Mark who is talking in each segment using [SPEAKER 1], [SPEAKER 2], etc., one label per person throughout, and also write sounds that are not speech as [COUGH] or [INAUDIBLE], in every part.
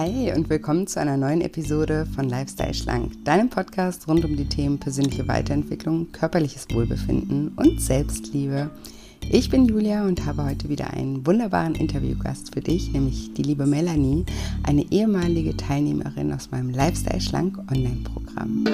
[SPEAKER 1] Hi und willkommen zu einer neuen Episode von Lifestyle Schlank, deinem Podcast rund um die Themen persönliche Weiterentwicklung, körperliches Wohlbefinden und Selbstliebe. Ich bin Julia und habe heute wieder einen wunderbaren Interviewgast für dich, nämlich die liebe Melanie, eine ehemalige Teilnehmerin aus meinem Lifestyle Schlank Online-Programm.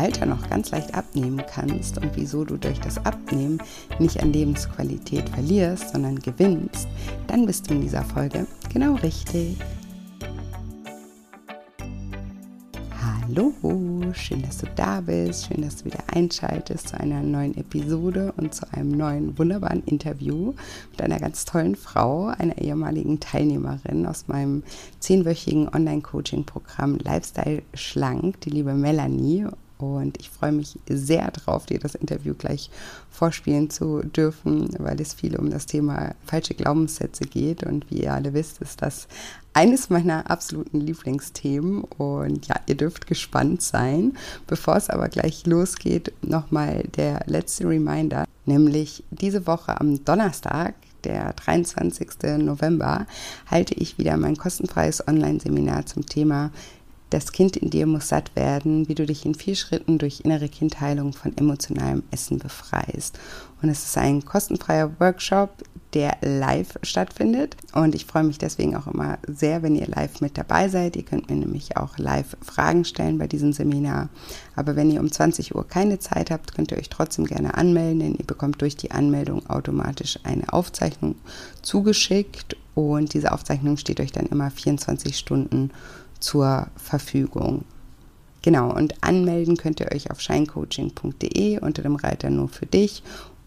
[SPEAKER 1] Alter noch ganz leicht abnehmen kannst und wieso du durch das Abnehmen nicht an Lebensqualität verlierst, sondern gewinnst, dann bist du in dieser Folge genau richtig. Hallo, schön, dass du da bist, schön, dass du wieder einschaltest zu einer neuen Episode und zu einem neuen wunderbaren Interview mit einer ganz tollen Frau, einer ehemaligen Teilnehmerin aus meinem zehnwöchigen Online-Coaching-Programm Lifestyle Schlank, die liebe Melanie. Und ich freue mich sehr drauf, dir das Interview gleich vorspielen zu dürfen, weil es viel um das Thema falsche Glaubenssätze geht. Und wie ihr alle wisst, ist das eines meiner absoluten Lieblingsthemen und ja, ihr dürft gespannt sein. Bevor es aber gleich losgeht, nochmal der letzte Reminder, nämlich diese Woche am Donnerstag, der 23. November, halte ich wieder mein kostenfreies Online-Seminar zum Thema das Kind in dir muss satt werden, wie du dich in vier Schritten durch innere Kindheilung von emotionalem Essen befreist. Und es ist ein kostenfreier Workshop, der live stattfindet. Und ich freue mich deswegen auch immer sehr, wenn ihr live mit dabei seid. Ihr könnt mir nämlich auch live Fragen stellen bei diesem Seminar. Aber wenn ihr um 20 Uhr keine Zeit habt, könnt ihr euch trotzdem gerne anmelden, denn ihr bekommt durch die Anmeldung automatisch eine Aufzeichnung zugeschickt. Und diese Aufzeichnung steht euch dann immer 24 Stunden zur Verfügung. Genau, und anmelden könnt ihr euch auf shinecoaching.de unter dem Reiter nur für dich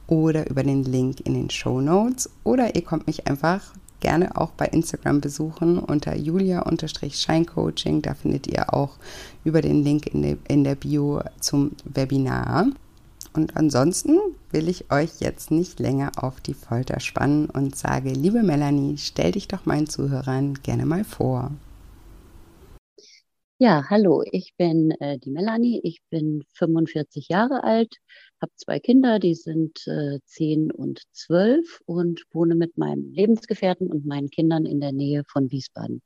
[SPEAKER 1] oder über den Link in den Show Notes oder ihr kommt mich einfach gerne auch bei Instagram besuchen unter julia-scheincoaching. Da findet ihr auch über den Link in, de, in der Bio zum Webinar. Und ansonsten will ich euch jetzt nicht länger auf die Folter spannen und sage, liebe Melanie, stell dich doch meinen Zuhörern gerne mal vor.
[SPEAKER 2] Ja, hallo, ich bin äh, die Melanie, ich bin 45 Jahre alt, habe zwei Kinder, die sind äh, 10 und 12 und wohne mit meinem Lebensgefährten und meinen Kindern in der Nähe von Wiesbaden.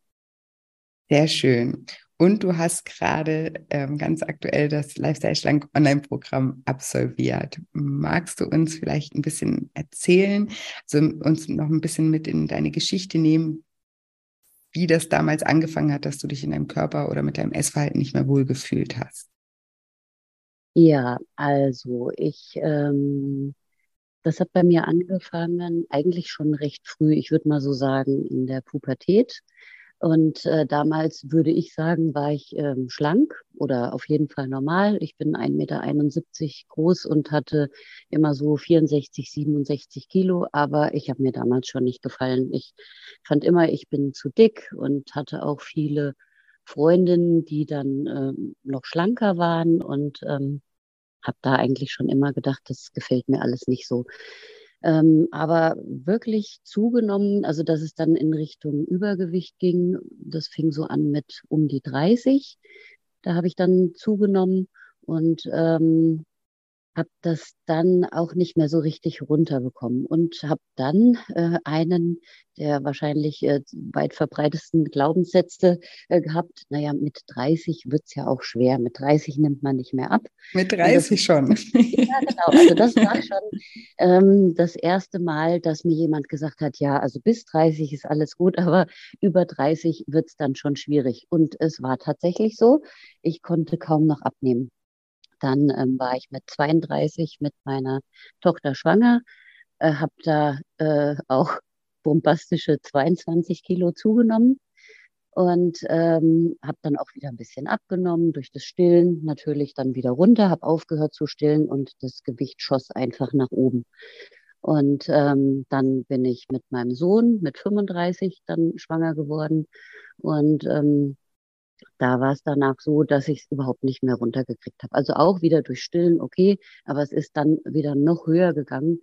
[SPEAKER 1] Sehr schön. Und du hast gerade ähm, ganz aktuell das Lifestyle Schlank Online-Programm absolviert. Magst du uns vielleicht ein bisschen erzählen, also uns noch ein bisschen mit in deine Geschichte nehmen, wie das damals angefangen hat, dass du dich in deinem Körper oder mit deinem Essverhalten nicht mehr wohlgefühlt hast.
[SPEAKER 2] Ja, also ich, ähm, das hat bei mir angefangen eigentlich schon recht früh, ich würde mal so sagen, in der Pubertät. Und äh, damals würde ich sagen, war ich ähm, schlank oder auf jeden Fall normal. Ich bin 1,71 Meter groß und hatte immer so 64, 67 Kilo, aber ich habe mir damals schon nicht gefallen. Ich fand immer, ich bin zu dick und hatte auch viele Freundinnen, die dann ähm, noch schlanker waren und ähm, habe da eigentlich schon immer gedacht, das gefällt mir alles nicht so. Ähm, aber wirklich zugenommen, also dass es dann in Richtung Übergewicht ging, das fing so an mit um die 30. Da habe ich dann zugenommen und ähm, habe das dann auch nicht mehr so richtig runterbekommen und habe dann äh, einen der wahrscheinlich äh, weit verbreitesten Glaubenssätze äh, gehabt. Naja, mit 30 wird's ja auch schwer. Mit 30 nimmt man nicht mehr ab.
[SPEAKER 1] Mit 30 das, schon. [LAUGHS]
[SPEAKER 2] Ja, genau. Also das war schon ähm, das erste Mal, dass mir jemand gesagt hat, ja, also bis 30 ist alles gut, aber über 30 wird's dann schon schwierig. Und es war tatsächlich so. Ich konnte kaum noch abnehmen. Dann ähm, war ich mit 32 mit meiner Tochter schwanger, äh, habe da äh, auch [LAUGHS] bombastische 22 Kilo zugenommen und ähm, habe dann auch wieder ein bisschen abgenommen durch das Stillen, natürlich dann wieder runter, habe aufgehört zu stillen und das Gewicht schoss einfach nach oben. Und ähm, dann bin ich mit meinem Sohn mit 35 dann schwanger geworden und ähm, da war es danach so, dass ich es überhaupt nicht mehr runtergekriegt habe. Also auch wieder durch Stillen, okay, aber es ist dann wieder noch höher gegangen.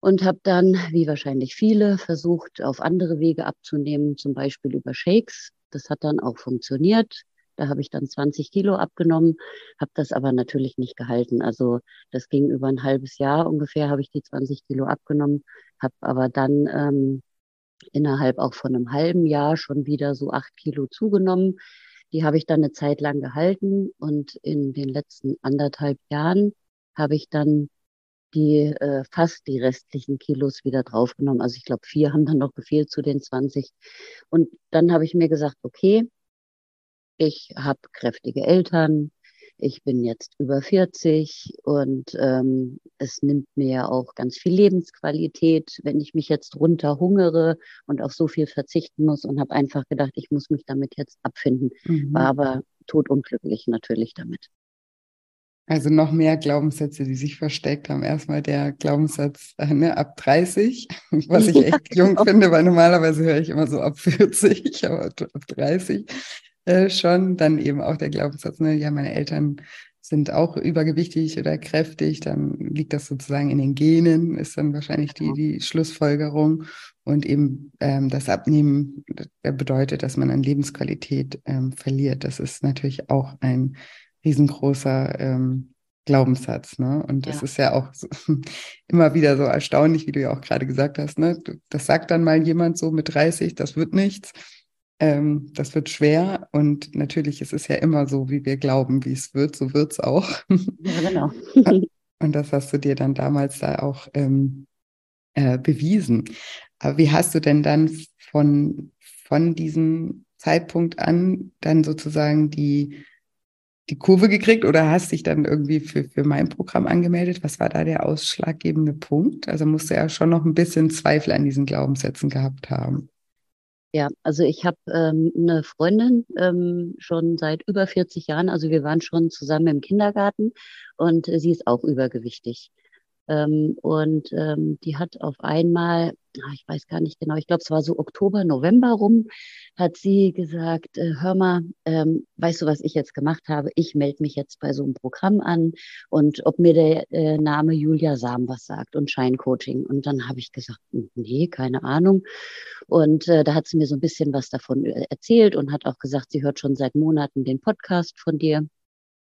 [SPEAKER 2] und habe dann, wie wahrscheinlich viele, versucht, auf andere Wege abzunehmen, zum Beispiel über Shakes. Das hat dann auch funktioniert. Da habe ich dann 20 Kilo abgenommen, habe das aber natürlich nicht gehalten. Also das ging über ein halbes Jahr ungefähr, habe ich die 20 Kilo abgenommen, habe aber dann ähm, innerhalb auch von einem halben Jahr schon wieder so acht Kilo zugenommen. Die habe ich dann eine Zeit lang gehalten und in den letzten anderthalb Jahren habe ich dann die äh, fast die restlichen Kilos wieder draufgenommen. Also ich glaube, vier haben dann noch gefehlt zu den 20. Und dann habe ich mir gesagt, okay, ich habe kräftige Eltern, ich bin jetzt über 40 und ähm, es nimmt mir auch ganz viel Lebensqualität, wenn ich mich jetzt runterhungere und auf so viel verzichten muss und habe einfach gedacht, ich muss mich damit jetzt abfinden. Mhm. War aber totunglücklich natürlich damit.
[SPEAKER 3] Also noch mehr Glaubenssätze, die sich versteckt haben. Erstmal der Glaubenssatz äh, ne, ab 30, [LAUGHS] was ich echt ja, jung genau. finde, weil normalerweise höre ich immer so ab 40, [LAUGHS] aber ab 30 äh, schon. Dann eben auch der Glaubenssatz, ne, ja, meine Eltern sind auch übergewichtig oder kräftig, dann liegt das sozusagen in den Genen, ist dann wahrscheinlich die, genau. die Schlussfolgerung. Und eben ähm, das Abnehmen bedeutet, dass man an Lebensqualität ähm, verliert. Das ist natürlich auch ein riesengroßer ähm, Glaubenssatz. Ne? Und ja. das ist ja auch so, [LAUGHS] immer wieder so erstaunlich, wie du ja auch gerade gesagt hast. Ne? Das sagt dann mal jemand so mit 30, das wird nichts. Ähm, das wird schwer und natürlich ist es ja immer so, wie wir glauben, wie es wird, so wird es auch. [LAUGHS] Ja, genau. [LAUGHS] und das hast du dir dann damals da auch ähm, äh, bewiesen. Aber wie hast du denn dann von, von diesem Zeitpunkt an dann sozusagen die die Kurve gekriegt oder hast dich dann irgendwie für, für mein Programm angemeldet? Was war da der ausschlaggebende Punkt? Also musst du ja schon noch ein bisschen Zweifel an diesen Glaubenssätzen gehabt haben.
[SPEAKER 2] Ja, also ich habe ähm, eine Freundin ähm, schon seit über 40 Jahren, also wir waren schon zusammen im Kindergarten und äh, sie ist auch übergewichtig. Ähm, und ähm, die hat auf einmal, ich weiß gar nicht genau, ich glaube, es war so Oktober, November rum, hat sie gesagt, äh, hör mal, ähm, weißt du, was ich jetzt gemacht habe? Ich melde mich jetzt bei so einem Programm an und ob mir der äh, Name Julia Sam was sagt und Scheincoaching. Und dann habe ich gesagt, nee, keine Ahnung. Und äh, da hat sie mir so ein bisschen was davon äh, erzählt und hat auch gesagt, sie hört schon seit Monaten den Podcast von dir.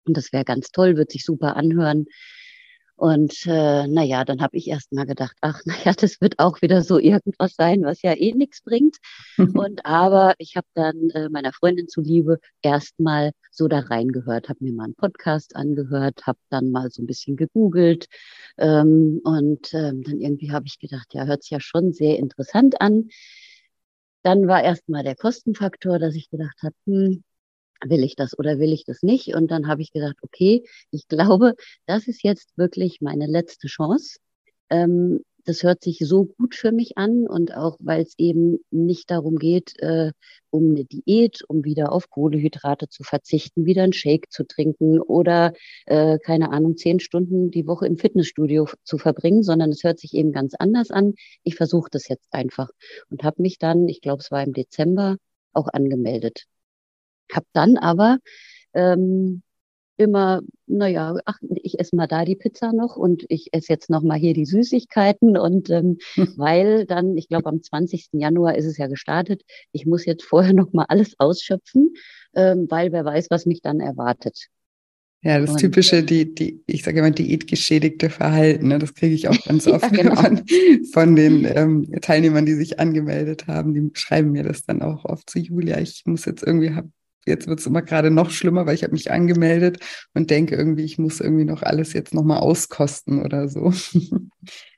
[SPEAKER 2] Und das wäre ganz toll, wird sich super anhören. Und äh, naja, dann habe ich erst mal gedacht, ach, naja, das wird auch wieder so irgendwas sein, was ja eh nichts bringt. [LAUGHS] Und aber ich habe dann äh, meiner Freundin zuliebe erstmal so da reingehört, habe mir mal einen Podcast angehört, habe dann mal so ein bisschen gegoogelt. Ähm, und ähm, dann irgendwie habe ich gedacht, ja, hört sich ja schon sehr interessant an. Dann war erstmal der Kostenfaktor, dass ich gedacht habe, hm, will ich das oder will ich das nicht? Und dann habe ich gesagt, okay, ich glaube, das ist jetzt wirklich meine letzte Chance. Ähm, das hört sich so gut für mich an und auch weil es eben nicht darum geht, äh, um eine Diät, um wieder auf Kohlehydrate zu verzichten, wieder einen Shake zu trinken oder äh, keine Ahnung, zehn Stunden die Woche im Fitnessstudio zu verbringen, sondern es hört sich eben ganz anders an. Ich versuche das jetzt einfach und habe mich dann, ich glaube, es war im Dezember, auch angemeldet. Hab dann aber ähm, immer, naja, ach, ich esse mal da die Pizza noch und ich esse jetzt noch mal hier die Süßigkeiten und ähm, hm. [LAUGHS] weil dann, ich glaube am 20. Januar ist es ja gestartet, ich muss jetzt vorher [LAUGHS] noch mal alles ausschöpfen, ähm, weil wer weiß, was mich dann erwartet.
[SPEAKER 3] Ja, das und, typische, ähm, die, die, ich sage immer, diätgeschädigte Verhalten, ne? das kriege ich auch [LAUGHS] ganz oft ja, genau. von, von, den ähm, Teilnehmern, die sich angemeldet haben. Die schreiben mir das dann auch oft zu Julia, ich muss jetzt irgendwie, hab, jetzt wird es immer gerade noch schlimmer, weil ich habe mich angemeldet und denke irgendwie, ich muss irgendwie noch alles jetzt nochmal auskosten oder so. [LAUGHS]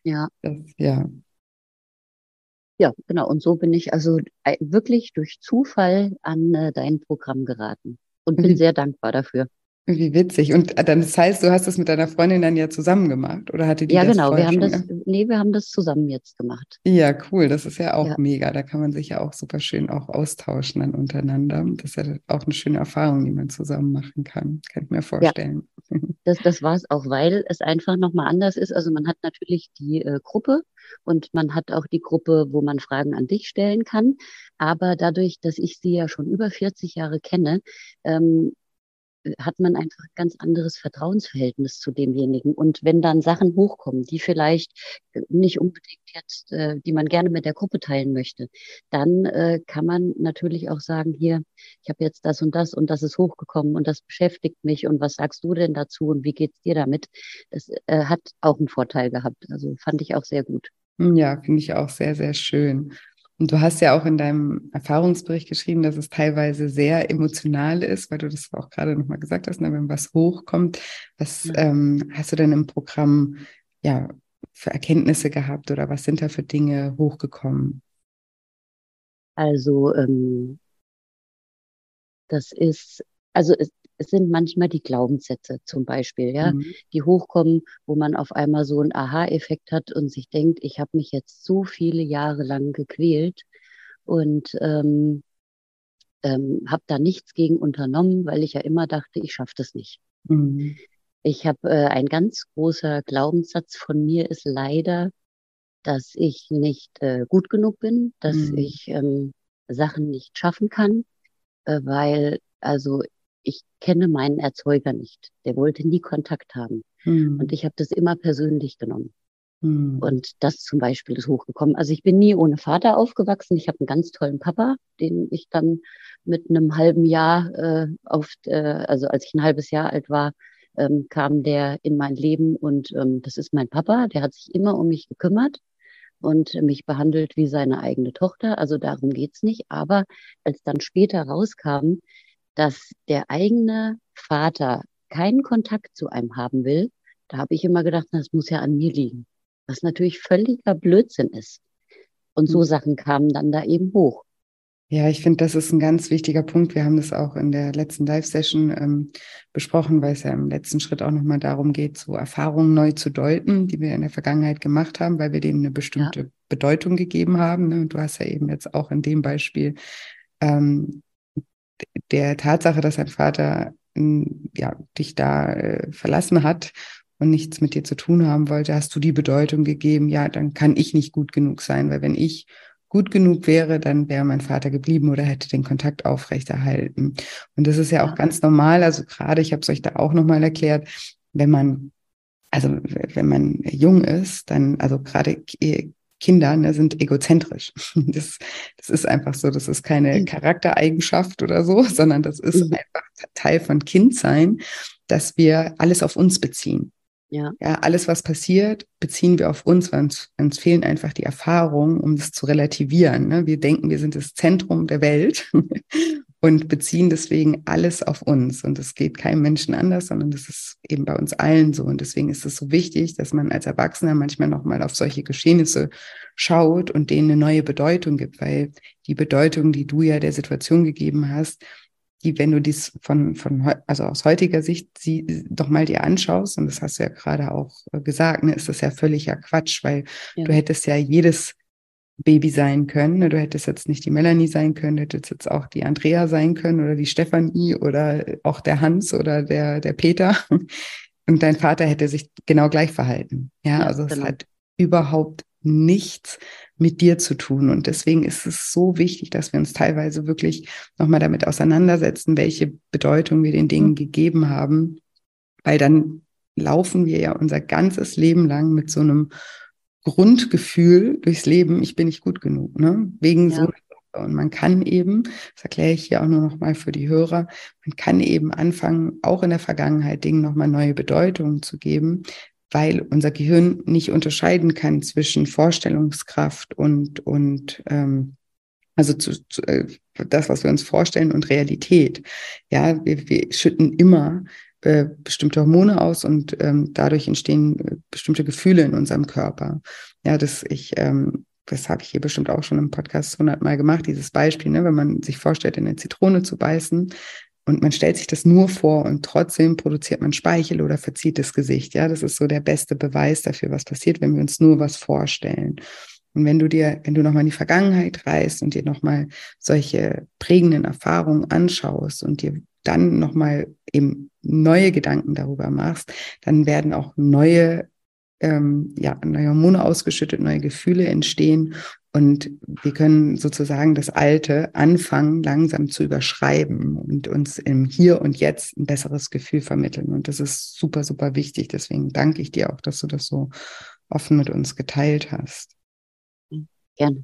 [SPEAKER 2] Ja. Das, ja. Ja, genau. Und so bin ich also wirklich durch Zufall an äh, dein Programm geraten und bin mhm. sehr dankbar dafür.
[SPEAKER 3] Wie witzig. Und äh, dann, das heißt, du hast das mit deiner Freundin dann ja zusammen gemacht oder hatte die
[SPEAKER 2] Ja,
[SPEAKER 3] das
[SPEAKER 2] genau. Wir haben das, nee, wir haben das zusammen jetzt gemacht.
[SPEAKER 3] Ja, cool. Das ist ja auch ja. mega. Da kann man sich ja auch super schön auch austauschen dann untereinander. Das ist ja auch eine schöne Erfahrung, die man zusammen machen kann. Kann ich mir vorstellen.
[SPEAKER 2] Ja. [LAUGHS] Das, das war es auch, weil es einfach nochmal anders ist. Also man hat natürlich die äh, Gruppe und man hat auch die Gruppe, wo man Fragen an dich stellen kann. Aber dadurch, dass ich sie ja schon über 40 Jahre kenne, ähm, hat man einfach ein ganz anderes Vertrauensverhältnis zu demjenigen. Und wenn dann Sachen hochkommen, die vielleicht nicht unbedingt jetzt, äh, die man gerne mit der Gruppe teilen möchte, dann äh, kann man natürlich auch sagen, hier, ich habe jetzt das und das und das ist hochgekommen und das beschäftigt mich und was sagst du denn dazu und wie geht's dir damit? Das äh, hat auch einen Vorteil gehabt. Also fand ich auch sehr gut.
[SPEAKER 3] Ja, finde ich auch sehr, sehr schön. Und du hast ja auch in deinem Erfahrungsbericht geschrieben, dass es teilweise sehr emotional ist, weil du das auch gerade nochmal gesagt hast, ne, wenn was hochkommt. Was ja. ähm, hast du denn im Programm ja für Erkenntnisse gehabt oder was sind da für Dinge hochgekommen?
[SPEAKER 2] Also ähm, das ist, also es, sind manchmal die Glaubenssätze zum Beispiel, ja, mhm. die hochkommen, wo man auf einmal so einen Aha-Effekt hat und sich denkt, ich habe mich jetzt so viele Jahre lang gequält und ähm, ähm, habe da nichts gegen unternommen, weil ich ja immer dachte, ich schaffe das nicht. Mhm. Ich habe äh, ein ganz großer Glaubenssatz von mir ist leider, dass ich nicht äh, gut genug bin, dass mhm. ich ähm, Sachen nicht schaffen kann, äh, weil also ich kenne meinen Erzeuger nicht. Der wollte nie Kontakt haben. Mhm. Und ich habe das immer persönlich genommen. Mhm. Und das zum Beispiel ist hochgekommen. Also ich bin nie ohne Vater aufgewachsen. Ich habe einen ganz tollen Papa, den ich dann mit einem halben Jahr äh, auf, äh, also als ich ein halbes Jahr alt war, ähm, kam der in mein Leben und ähm, das ist mein Papa. Der hat sich immer um mich gekümmert und mich behandelt wie seine eigene Tochter. Also darum geht's nicht. Aber als dann später rauskam, dass der eigene Vater keinen Kontakt zu einem haben will, da habe ich immer gedacht, das muss ja an mir liegen. Was natürlich völliger Blödsinn ist. Und so mhm. Sachen kamen dann da eben hoch.
[SPEAKER 3] Ja, ich finde, das ist ein ganz wichtiger Punkt. Wir haben das auch in der letzten Live-Session ähm, besprochen, weil es ja im letzten Schritt auch nochmal darum geht, so Erfahrungen neu zu deuten, die wir in der Vergangenheit gemacht haben, weil wir denen eine bestimmte ja. Bedeutung gegeben haben. Ne? Und du hast ja eben jetzt auch in dem Beispiel ähm, der Tatsache, dass dein Vater ja, dich da äh, verlassen hat und nichts mit dir zu tun haben wollte, hast du die Bedeutung gegeben, ja, dann kann ich nicht gut genug sein, weil wenn ich gut genug wäre, dann wäre mein Vater geblieben oder hätte den Kontakt aufrechterhalten. Und das ist ja auch ganz normal. Also gerade, ich habe es euch da auch nochmal erklärt, wenn man, also wenn man jung ist, dann, also gerade Kinder ne, sind egozentrisch. [LAUGHS] Das, das ist einfach so, das ist keine mhm. Charaktereigenschaft oder so, sondern das ist mhm. einfach Teil von Kindsein, dass wir alles auf uns beziehen. Ja. ja, alles, was passiert, beziehen wir auf uns, weil uns, uns fehlen einfach die Erfahrungen, um das zu relativieren. Ne? Wir denken, wir sind das Zentrum der Welt [LAUGHS] und beziehen deswegen alles auf uns. Und es geht keinem Menschen anders, sondern das ist eben bei uns allen so. Und deswegen ist es so wichtig, dass man als Erwachsener manchmal nochmal auf solche Geschehnisse schaut und denen eine neue Bedeutung gibt, weil die Bedeutung, die du ja der Situation gegeben hast, die, wenn du dies von, von, also aus heutiger Sicht sie, doch mal dir anschaust, und das hast du ja gerade auch äh, gesagt, ne, ist das ja völliger Quatsch, weil ja. du hättest ja jedes Baby sein können. Ne? Du hättest jetzt nicht die Melanie sein können, du hättest jetzt auch die Andrea sein können oder die Stefanie oder auch der Hans oder der, der Peter. [LAUGHS] Und dein Vater hätte sich genau gleich verhalten. Ja, ja also genau. es hat überhaupt nichts mit dir zu tun. Und deswegen ist es so wichtig, dass wir uns teilweise wirklich nochmal damit auseinandersetzen, welche Bedeutung wir den Dingen gegeben haben, weil dann laufen wir ja unser ganzes Leben lang mit so einem Grundgefühl durchs Leben, ich bin nicht gut genug, ne? Wegen ja. so und man kann eben, das erkläre ich hier auch nur noch mal für die Hörer, man kann eben anfangen, auch in der Vergangenheit Dingen nochmal neue Bedeutungen zu geben, weil unser Gehirn nicht unterscheiden kann zwischen Vorstellungskraft und, und ähm, also zu, zu, äh, das, was wir uns vorstellen und Realität. Ja, wir, wir schütten immer äh, bestimmte Hormone aus und ähm, dadurch entstehen äh, bestimmte Gefühle in unserem Körper. Ja, das ich ähm, das habe ich hier bestimmt auch schon im Podcast hundertmal gemacht, dieses Beispiel, ne, wenn man sich vorstellt, in eine Zitrone zu beißen, und man stellt sich das nur vor und trotzdem produziert man Speichel oder verzieht das Gesicht. Ja, das ist so der beste Beweis dafür, was passiert, wenn wir uns nur was vorstellen. Und wenn du dir, wenn du nochmal in die Vergangenheit reist und dir nochmal solche prägenden Erfahrungen anschaust und dir dann nochmal eben neue Gedanken darüber machst, dann werden auch neue, ähm, ja, neue Hormone ausgeschüttet, neue Gefühle entstehen Und wir können sozusagen das Alte anfangen, langsam zu überschreiben und uns im Hier und Jetzt ein besseres Gefühl vermitteln. Und das ist super, super wichtig. Deswegen danke ich dir auch, dass du das so offen mit uns geteilt hast.
[SPEAKER 2] Gerne.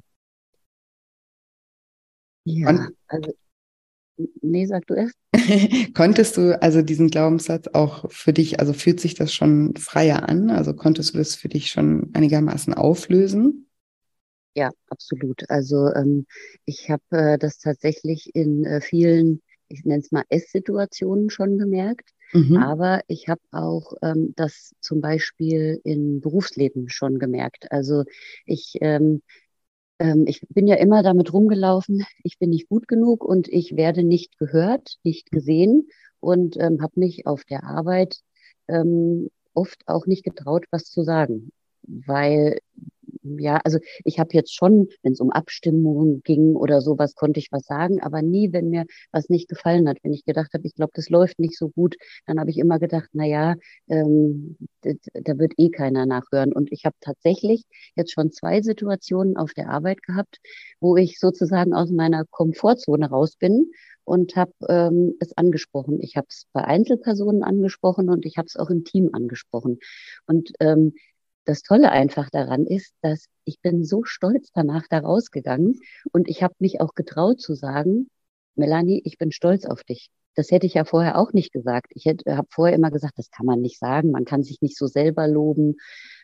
[SPEAKER 2] Ja, und, also, nee, sag du erst. [LAUGHS]
[SPEAKER 3] konntest du also diesen Glaubenssatz auch für dich, also fühlt sich das schon freier an? Also konntest du das für dich schon einigermaßen auflösen?
[SPEAKER 2] Ja, absolut. Also ähm, ich habe äh, das tatsächlich in äh, vielen, ich nenne es mal Esssituationen schon gemerkt. Mhm. Aber ich habe auch ähm, das zum Beispiel in Berufsleben schon gemerkt. Also ich, ähm, ähm, ich bin ja immer damit rumgelaufen, ich bin nicht gut genug und ich werde nicht gehört, nicht gesehen und ähm, habe mich auf der Arbeit ähm, oft auch nicht getraut, was zu sagen, weil ja, also ich habe jetzt schon, wenn es um Abstimmungen ging oder sowas, konnte ich was sagen, aber nie, wenn mir was nicht gefallen hat. Wenn ich gedacht habe, ich glaube, das läuft nicht so gut, dann habe ich immer gedacht, na ja, ähm, da wird eh keiner nachhören. Und ich habe tatsächlich jetzt schon zwei Situationen auf der Arbeit gehabt, wo ich sozusagen aus meiner Komfortzone raus bin und habe ähm, es angesprochen. Ich habe es bei Einzelpersonen angesprochen und ich habe es auch im Team angesprochen. Und ähm, das Tolle einfach daran ist, dass ich bin so stolz danach da rausgegangen und ich habe mich auch getraut zu sagen, Melanie, ich bin stolz auf dich. Das hätte ich ja vorher auch nicht gesagt. Ich habe vorher immer gesagt, das kann man nicht sagen, man kann sich nicht so selber loben,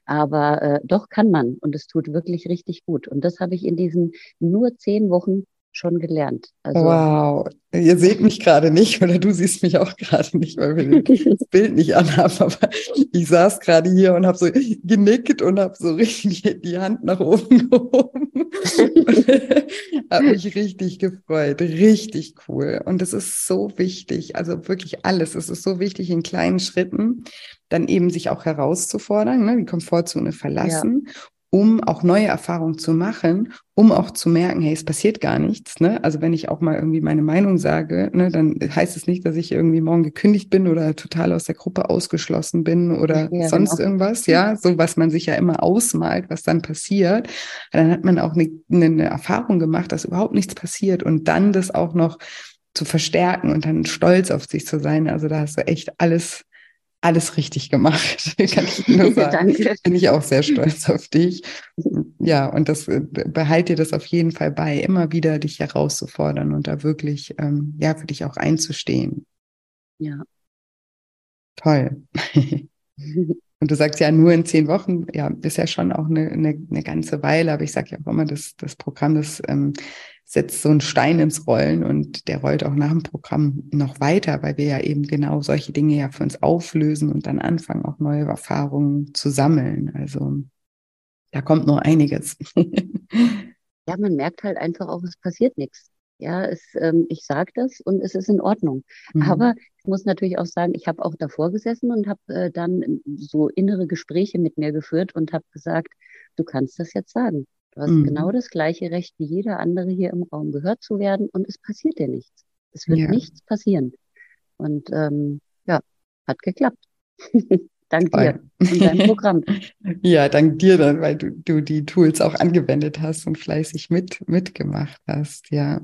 [SPEAKER 2] aber äh, doch kann man und es tut wirklich richtig gut. Und das habe ich in diesen nur zehn Wochen schon gelernt.
[SPEAKER 3] Also, wow, ihr seht mich gerade nicht oder du siehst mich auch gerade nicht, weil wir das [LAUGHS] Bild nicht anhaben. Aber ich saß gerade hier und habe so genickt und habe so richtig die Hand nach oben [LAUGHS] gehoben. habe mich richtig gefreut, richtig cool. Und es ist so wichtig, also wirklich alles. Es ist so wichtig in kleinen Schritten, dann eben sich auch herauszufordern, ne, die Komfortzone verlassen ja um auch neue Erfahrungen zu machen, um auch zu merken, hey, es passiert gar nichts. Ne? Also wenn ich auch mal irgendwie meine Meinung sage, ne, dann heißt es nicht, dass ich irgendwie morgen gekündigt bin oder total aus der Gruppe ausgeschlossen bin oder ja, sonst genau. irgendwas. Ja, so was man sich ja immer ausmalt, was dann passiert. Dann hat man auch eine, eine Erfahrung gemacht, dass überhaupt nichts passiert und dann das auch noch zu verstärken und dann stolz auf sich zu sein. Also da hast du echt alles alles richtig gemacht, [LAUGHS] kann ich nur sagen. Danke. Bin ich auch sehr stolz auf dich. Ja, und das äh, behalte dir das auf jeden Fall bei, immer wieder dich herauszufordern und da wirklich ähm, ja für dich auch einzustehen.
[SPEAKER 2] Ja.
[SPEAKER 3] Toll. [LAUGHS] Und du sagst ja nur in zehn Wochen, ja, ist ja schon auch eine, eine, eine ganze Weile, aber ich sage ja auch immer, das, das Programm, das ähm, setzt so einen Stein ins Rollen und der rollt auch nach dem Programm noch weiter, weil wir ja eben genau solche Dinge ja für uns auflösen und dann anfangen, auch neue Erfahrungen zu sammeln. Also da kommt noch einiges.
[SPEAKER 2] ja, man merkt halt einfach auch, es passiert nichts. Ja, es, ähm, ich sage das und es ist in Ordnung. Mhm. Aber ich muss natürlich auch sagen, ich habe auch davor gesessen und habe äh, dann so innere Gespräche mit mir geführt und habe gesagt, du kannst das jetzt sagen. Du hast mhm. genau das gleiche Recht wie jeder andere hier im Raum gehört zu werden und es passiert dir nichts. Es wird ja. nichts passieren. Und ähm, ja, hat geklappt. [LAUGHS] dank dir und deinem Programm. [LAUGHS]
[SPEAKER 3] ja, dank dir dann, weil du, du die Tools auch angewendet hast und fleißig mit, mitgemacht hast. Ja,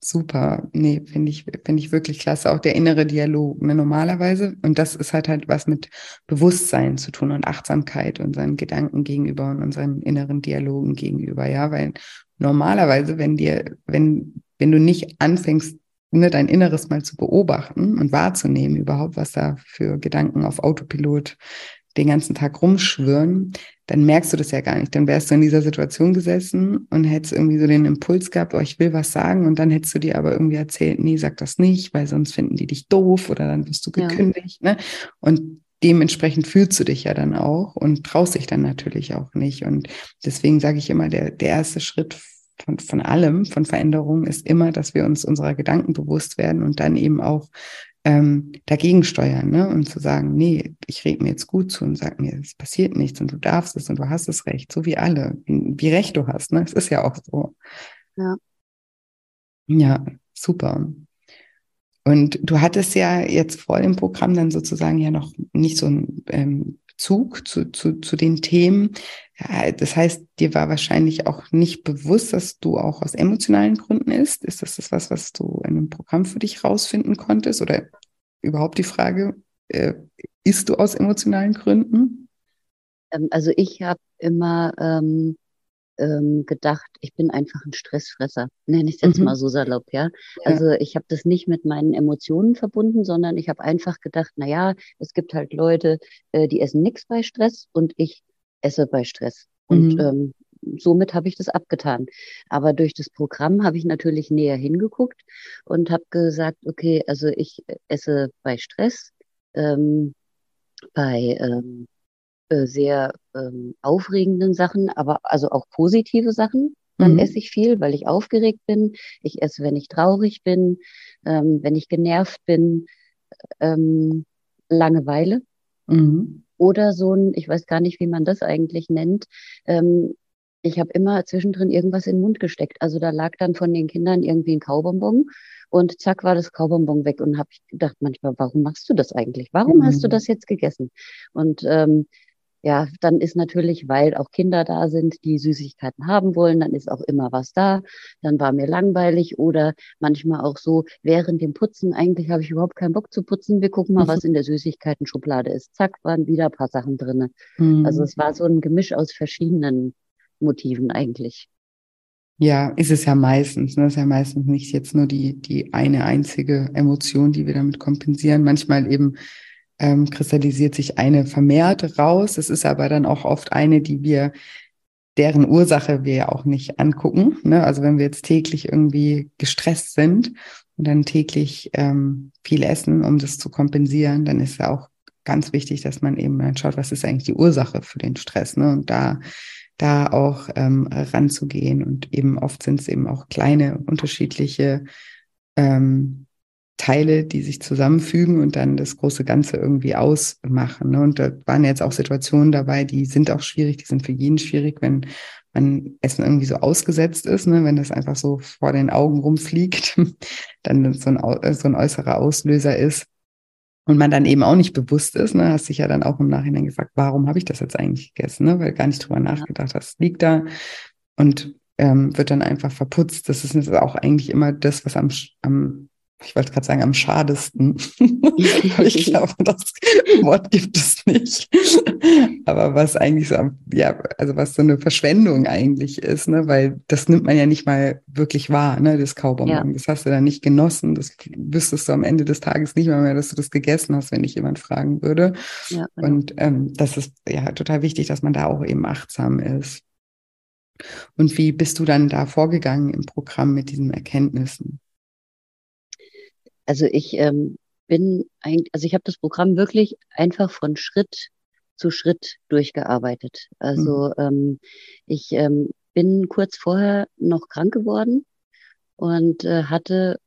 [SPEAKER 3] super. Nee, finde ich, finde ich wirklich klasse. Auch der innere Dialog. Ne, normalerweise, und das ist halt halt was mit Bewusstsein zu tun und Achtsamkeit unseren Gedanken gegenüber und unseren inneren Dialogen gegenüber. Ja, weil normalerweise, wenn dir, wenn, wenn du nicht anfängst, ne, dein Inneres mal zu beobachten und wahrzunehmen überhaupt, was da für Gedanken auf Autopilot den ganzen Tag rumschwirren, dann merkst du das ja gar nicht. Dann wärst du in dieser Situation gesessen und hättest irgendwie so den Impuls gehabt, oh, ich will was sagen und dann hättest du dir aber irgendwie erzählt, nee, sag das nicht, weil sonst finden die dich doof oder dann wirst du gekündigt. Ja. Ne? Und dementsprechend fühlst du dich ja dann auch und traust dich dann natürlich auch nicht. Und deswegen sage ich immer, der, der erste Schritt von, von allem, von Veränderungen, ist immer, dass wir uns unserer Gedanken bewusst werden und dann eben auch ähm, dagegen steuern ne? und zu sagen, nee, ich rede mir jetzt gut zu und sag mir, es passiert nichts und du darfst es und du hast es recht, so wie alle, wie, wie recht du hast. Ne? Es ist ja auch so.
[SPEAKER 2] Ja.
[SPEAKER 3] Ja, super. Und du hattest ja jetzt vor dem Programm dann sozusagen ja noch nicht so ein ähm, Bezug zu, zu, zu den Themen. Ja, das heißt, dir war wahrscheinlich auch nicht bewusst, dass du auch aus emotionalen Gründen isst. Ist das das was, was du in einem Programm für dich rausfinden konntest? Oder überhaupt die Frage, äh, isst du aus emotionalen Gründen?
[SPEAKER 2] Ähm, also ich habe immer ähm, ähm, gedacht, ich bin einfach ein Stressfresser, nenne ich es jetzt mhm. mal so salopp, ja. Also ich habe das nicht mit meinen Emotionen verbunden, sondern ich habe einfach gedacht, na ja, es gibt halt Leute, äh, die essen nichts bei Stress und ich esse bei Stress. Und mhm. ähm, somit habe ich das abgetan. Aber durch das Programm habe ich natürlich näher hingeguckt und habe gesagt, okay, also ich esse bei Stress, ähm, bei ähm, äh, sehr ähm, aufregenden Sachen, aber also auch positive Sachen. Dann mhm. esse ich viel, weil ich aufgeregt bin. Ich esse, wenn ich traurig bin, ähm, wenn ich genervt bin, ähm, Langeweile. Mhm. Oder so ein, ich weiß gar nicht, wie man das eigentlich nennt. Ähm, ich habe immer zwischendrin irgendwas in den Mund gesteckt. Also da lag dann von den Kindern irgendwie ein Kaubonbon und zack war das Kaubonbon weg und habe ich gedacht manchmal, warum machst du das eigentlich? Warum mhm. hast du mhm. das jetzt gegessen? Und ähm, ja, dann ist natürlich, weil auch Kinder da sind, die Süßigkeiten haben wollen, dann ist auch immer was da. Dann war mir langweilig oder manchmal auch so während dem Putzen, eigentlich habe ich überhaupt keinen Bock zu putzen. Wir gucken mal, was in der Süßigkeiten-Schublade ist. Zack, waren wieder ein paar Sachen drinne. Mhm. Also es war so ein Gemisch aus verschiedenen Motiven eigentlich.
[SPEAKER 3] Ja, ist es ja meistens. Ne? Ist ja meistens nicht jetzt nur die, die eine einzige Emotion, die wir damit kompensieren. Manchmal eben ähm, kristallisiert sich eine vermehrt raus. Es ist aber dann auch oft eine, die wir, deren Ursache wir ja auch nicht angucken. Ne? Also wenn wir jetzt täglich irgendwie gestresst sind und dann täglich ähm, viel essen, um das zu kompensieren, dann ist ja auch ganz wichtig, dass man eben dann schaut, was ist eigentlich die Ursache für den Stress. Ne? Und da da auch ähm, ranzugehen. Und eben oft sind es eben auch kleine unterschiedliche ähm, Teile, die sich zusammenfügen und dann das große Ganze irgendwie ausmachen. Ne? Und da waren jetzt auch Situationen dabei, die sind auch schwierig, die sind für jeden schwierig, wenn man Essen irgendwie so ausgesetzt ist, ne? wenn das einfach so vor den Augen rumfliegt, [LAUGHS] dann so ein, so ein äußerer Auslöser ist. Und man dann eben auch nicht bewusst ist, ne, hast dich ja dann auch im Nachhinein gefragt, warum habe ich das jetzt eigentlich gegessen, ne? weil gar nicht drüber nachgedacht hast, liegt da und ähm, wird dann einfach verputzt. Das ist auch eigentlich immer das, was am, am ich wollte gerade sagen, am schadesten. [LAUGHS] ich glaube, das Wort gibt es nicht. Aber was eigentlich so, ja, also was so eine Verschwendung eigentlich ist, ne, weil das nimmt man ja nicht mal wirklich wahr, ne, das Kaubonbon. Ja. Das hast du dann nicht genossen. Das wüsstest du am Ende des Tages nicht mal mehr, dass du das gegessen hast, wenn dich jemand fragen würde. Ja, genau. Und ähm, das ist ja total wichtig, dass man da auch eben achtsam ist. Und wie bist du dann da vorgegangen im Programm mit diesen Erkenntnissen?
[SPEAKER 2] Also ich ähm, bin eigentlich, also ich habe das Programm wirklich einfach von Schritt zu Schritt durchgearbeitet. Also mhm. ähm, ich ähm, bin kurz vorher noch krank geworden und äh, hatte,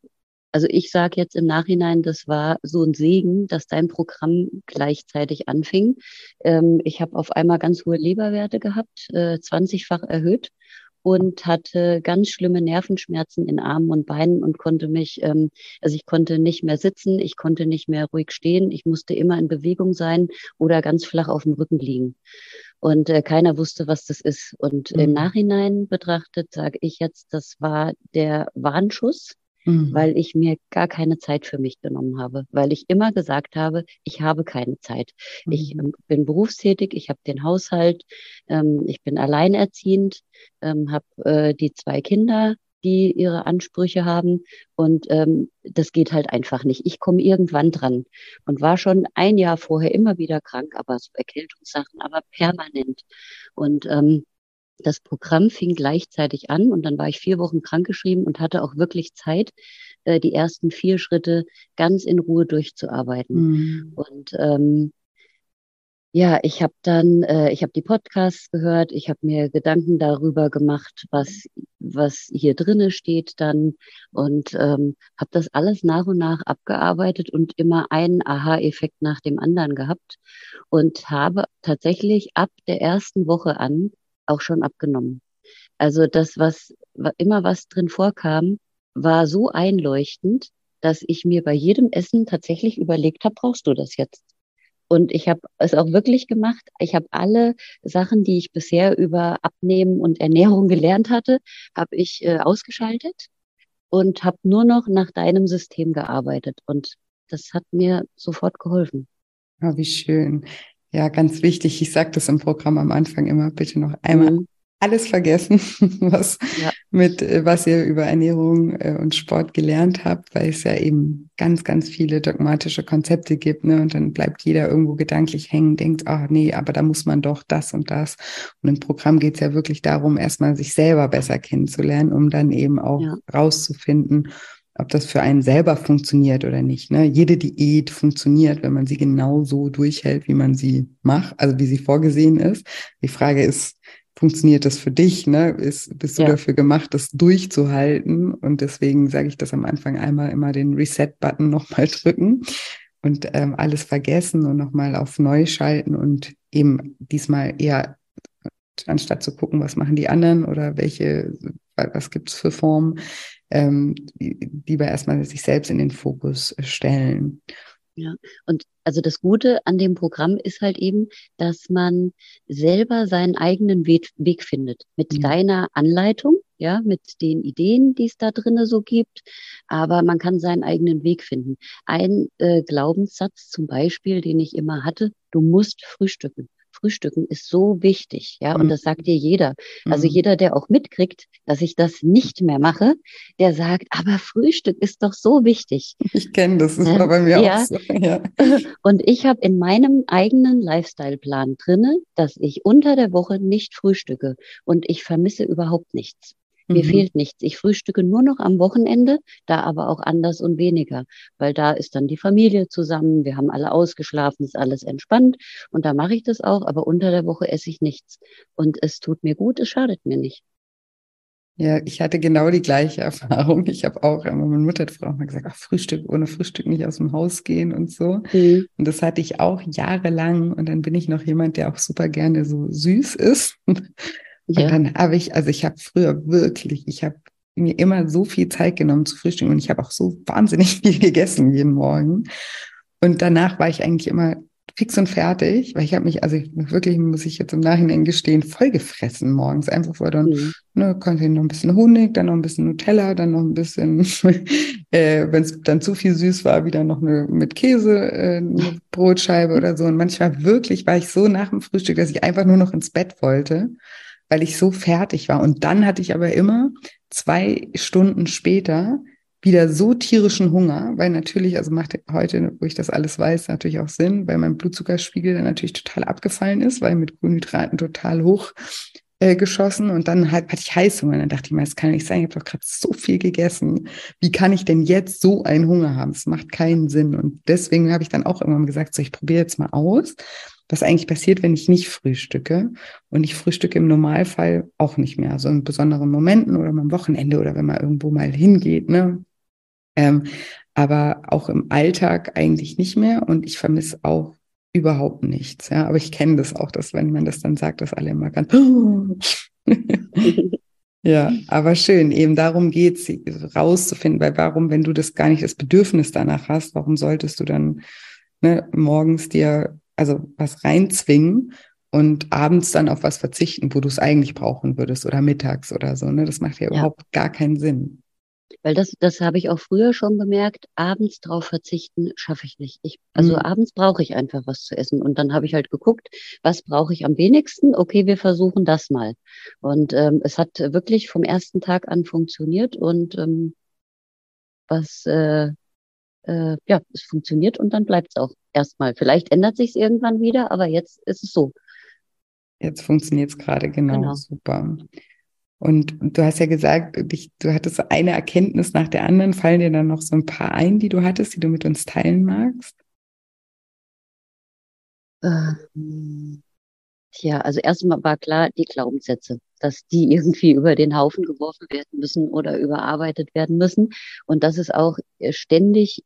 [SPEAKER 2] also ich sage jetzt im Nachhinein, das war so ein Segen, dass dein Programm gleichzeitig anfing. Ähm, ich habe auf einmal ganz hohe Leberwerte gehabt, äh, 20-fach erhöht und hatte ganz schlimme Nervenschmerzen in Armen und Beinen und konnte mich, ähm, also ich konnte nicht mehr sitzen, ich konnte nicht mehr ruhig stehen, ich musste immer in Bewegung sein oder ganz flach auf dem Rücken liegen. Und äh, keiner wusste, was das ist. Und mhm. im Nachhinein betrachtet sage ich jetzt, das war der Warnschuss, mhm. weil ich mir gar keine Zeit für mich genommen habe, weil ich immer gesagt habe, ich habe keine Zeit. Mhm. Ich ähm, bin berufstätig, ich habe den Haushalt, ähm, ich bin alleinerziehend, ähm, habe äh, die zwei Kinder, die ihre Ansprüche haben. Und ähm, das geht halt einfach nicht. Ich komme irgendwann dran und war schon ein Jahr vorher immer wieder krank, aber so Erkältungssachen, aber permanent. Und ähm, das Programm fing gleichzeitig an und dann war ich vier Wochen krankgeschrieben und hatte auch wirklich Zeit, äh, die ersten vier Schritte ganz in Ruhe durchzuarbeiten. Mhm. Und ähm, ja, ich habe dann, äh, ich habe die Podcasts gehört, ich habe mir Gedanken darüber gemacht, was was hier drinne steht dann und ähm, habe das alles nach und nach abgearbeitet und immer einen Aha-Effekt nach dem anderen gehabt und habe tatsächlich ab der ersten Woche an auch schon abgenommen. Also das, was immer was drin vorkam, war so einleuchtend, dass ich mir bei jedem Essen tatsächlich überlegt habe, brauchst du das jetzt? Und ich habe es auch wirklich gemacht. Ich habe alle Sachen, die ich bisher über Abnehmen und Ernährung [LAUGHS] gelernt hatte, habe ich äh, ausgeschaltet und habe nur noch nach deinem System gearbeitet. Und das hat mir sofort geholfen.
[SPEAKER 3] Oh, wie schön. Ja, ganz wichtig. Ich sage das im Programm am Anfang immer, bitte noch einmal mhm alles vergessen, [LAUGHS] was ja. mit äh, was ihr über Ernährung äh, und Sport gelernt habt, weil es ja eben ganz, ganz viele dogmatische Konzepte gibt, ne? Und dann bleibt jeder irgendwo gedanklich hängen, denkt, ach nee, aber da muss man doch das und das. Und im Programm geht es ja wirklich darum, erstmal sich selber besser kennenzulernen, um dann eben auch ja. rauszufinden, ob das für einen selber funktioniert oder nicht. Ne? Jede Diät funktioniert, wenn man sie genau so durchhält, wie man sie macht, also wie sie vorgesehen ist. Die Frage ist, funktioniert das für dich? Ne? Ist, bist du ja. dafür gemacht, das durchzuhalten? Und deswegen sage ich das am Anfang einmal immer den Reset-Button nochmal drücken und ähm, alles vergessen und nochmal auf neu schalten und eben diesmal eher anstatt zu gucken, was machen die anderen oder welche, was gibt es für Formen, ähm, lieber erstmal sich selbst in den Fokus stellen.
[SPEAKER 2] Ja, und also das Gute an dem Programm ist halt eben, dass man selber seinen eigenen Weg, findet mit mhm. deiner Anleitung, ja, mit den Ideen, die es da drinnen so gibt. Aber man kann seinen eigenen Weg finden. Ein äh, Glaubenssatz zum Beispiel, den ich immer hatte, du musst frühstücken. Frühstücken ist so wichtig, ja, und mhm. das sagt dir jeder. Also mhm. jeder, der auch mitkriegt, dass ich das nicht mehr mache, der sagt, aber Frühstück ist doch so wichtig.
[SPEAKER 3] Ich kenne das, das war bei mir ja. auch so. Ja. [LAUGHS]
[SPEAKER 2] Und ich habe in meinem eigenen Lifestyle-Plan drinne, dass ich unter der Woche nicht frühstücke und ich vermisse überhaupt nichts. Mir mhm. fehlt nichts. Ich frühstücke nur noch am Wochenende, da aber auch anders und weniger, weil da ist dann die Familie zusammen, wir haben alle ausgeschlafen, ist alles entspannt und da mache ich das auch, aber unter der Woche esse ich nichts. Und es tut mir gut, es schadet mir nicht.
[SPEAKER 3] Ja, ich hatte genau die gleiche Erfahrung. Ich habe auch, meine Mutter hat früher auch mal gesagt, ach, Frühstück, ohne Frühstück nicht aus dem Haus gehen und so. Mhm. Und das hatte ich auch jahrelang. Und dann bin ich noch jemand, der auch super gerne so süß ist. Ja. Und dann habe ich, also ich habe früher wirklich, ich habe mir immer so viel Zeit genommen zu frühstücken und ich habe auch so wahnsinnig [LAUGHS] viel gegessen jeden Morgen. Und danach war ich eigentlich immer fix und fertig, weil ich habe mich, also ich, wirklich muss ich jetzt im Nachhinein gestehen, voll gefressen morgens. Einfach vor dann, mhm. ne, konnte ich noch ein bisschen Honig, dann noch ein bisschen Nutella, dann noch ein bisschen, [LAUGHS] äh, wenn es dann zu viel süß war, wieder noch eine mit Käse, äh, eine Brotscheibe oder so. Und manchmal wirklich war ich so nach dem Frühstück, dass ich einfach nur noch ins Bett wollte weil ich so fertig war. Und dann hatte ich aber immer zwei Stunden später wieder so tierischen Hunger, weil natürlich, also macht heute, wo ich das alles weiß, natürlich auch Sinn, weil mein Blutzuckerspiegel dann natürlich total abgefallen ist, weil mit Kohlenhydraten total hoch äh, geschossen und dann halt, hatte ich Heißhunger. Dann dachte ich mir, das kann nicht sein, ich habe doch gerade so viel gegessen. Wie kann ich denn jetzt so einen Hunger haben? Das macht keinen Sinn. Und deswegen habe ich dann auch irgendwann gesagt, so ich probiere jetzt mal aus was eigentlich passiert, wenn ich nicht frühstücke. Und ich frühstücke im Normalfall auch nicht mehr. Also in besonderen Momenten oder am Wochenende oder wenn man irgendwo mal hingeht. Ne? Ähm, aber auch im Alltag eigentlich nicht mehr. Und ich vermisse auch überhaupt nichts. Ja, aber ich kenne das auch, dass wenn man das dann sagt, dass alle immer ganz [LAUGHS] Ja, aber schön. Eben darum geht's, rauszufinden, weil warum, wenn du das gar nicht das Bedürfnis danach hast, warum solltest du dann ne, morgens dir also was reinzwingen und abends dann auf was verzichten, wo du es eigentlich brauchen würdest oder mittags oder so. Ne? Das macht ja, ja. überhaupt gar keinen Sinn.
[SPEAKER 2] Weil das, das habe ich auch früher schon bemerkt, abends drauf verzichten schaffe ich nicht. Ich, also mhm. abends brauche ich einfach was zu essen. Und dann habe ich halt geguckt, was brauche ich am wenigsten? Okay, wir versuchen das mal. Und ähm, es hat wirklich vom ersten Tag an funktioniert und ähm, was äh, äh, ja, es funktioniert und dann bleibt es auch erstmal. Vielleicht ändert sich es irgendwann wieder, aber jetzt ist es so.
[SPEAKER 3] Jetzt funktioniert es gerade genau, genau, super. Und du hast ja gesagt, du hattest eine Erkenntnis nach der anderen. Fallen dir dann noch so ein paar ein, die du hattest, die du mit uns teilen magst?
[SPEAKER 2] Ähm, tja, also erstmal war klar, die Glaubenssätze, dass die [LAUGHS] irgendwie über den Haufen geworfen werden müssen oder überarbeitet werden müssen. Und das ist auch ständig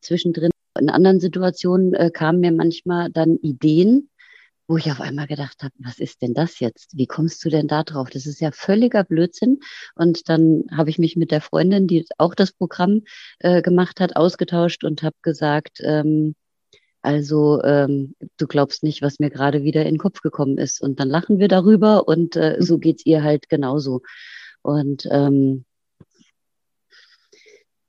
[SPEAKER 2] zwischendrin in anderen Situationen äh, kamen mir manchmal dann Ideen, wo ich auf einmal gedacht habe, was ist denn das jetzt? Wie kommst du denn da drauf? Das ist ja völliger Blödsinn. Und dann habe ich mich mit der Freundin, die auch das Programm äh, gemacht hat, ausgetauscht und habe gesagt, ähm, Also ähm, du glaubst nicht, was mir gerade wieder in den Kopf gekommen ist. Und dann lachen wir darüber und äh, so geht's ihr halt genauso. Und ähm,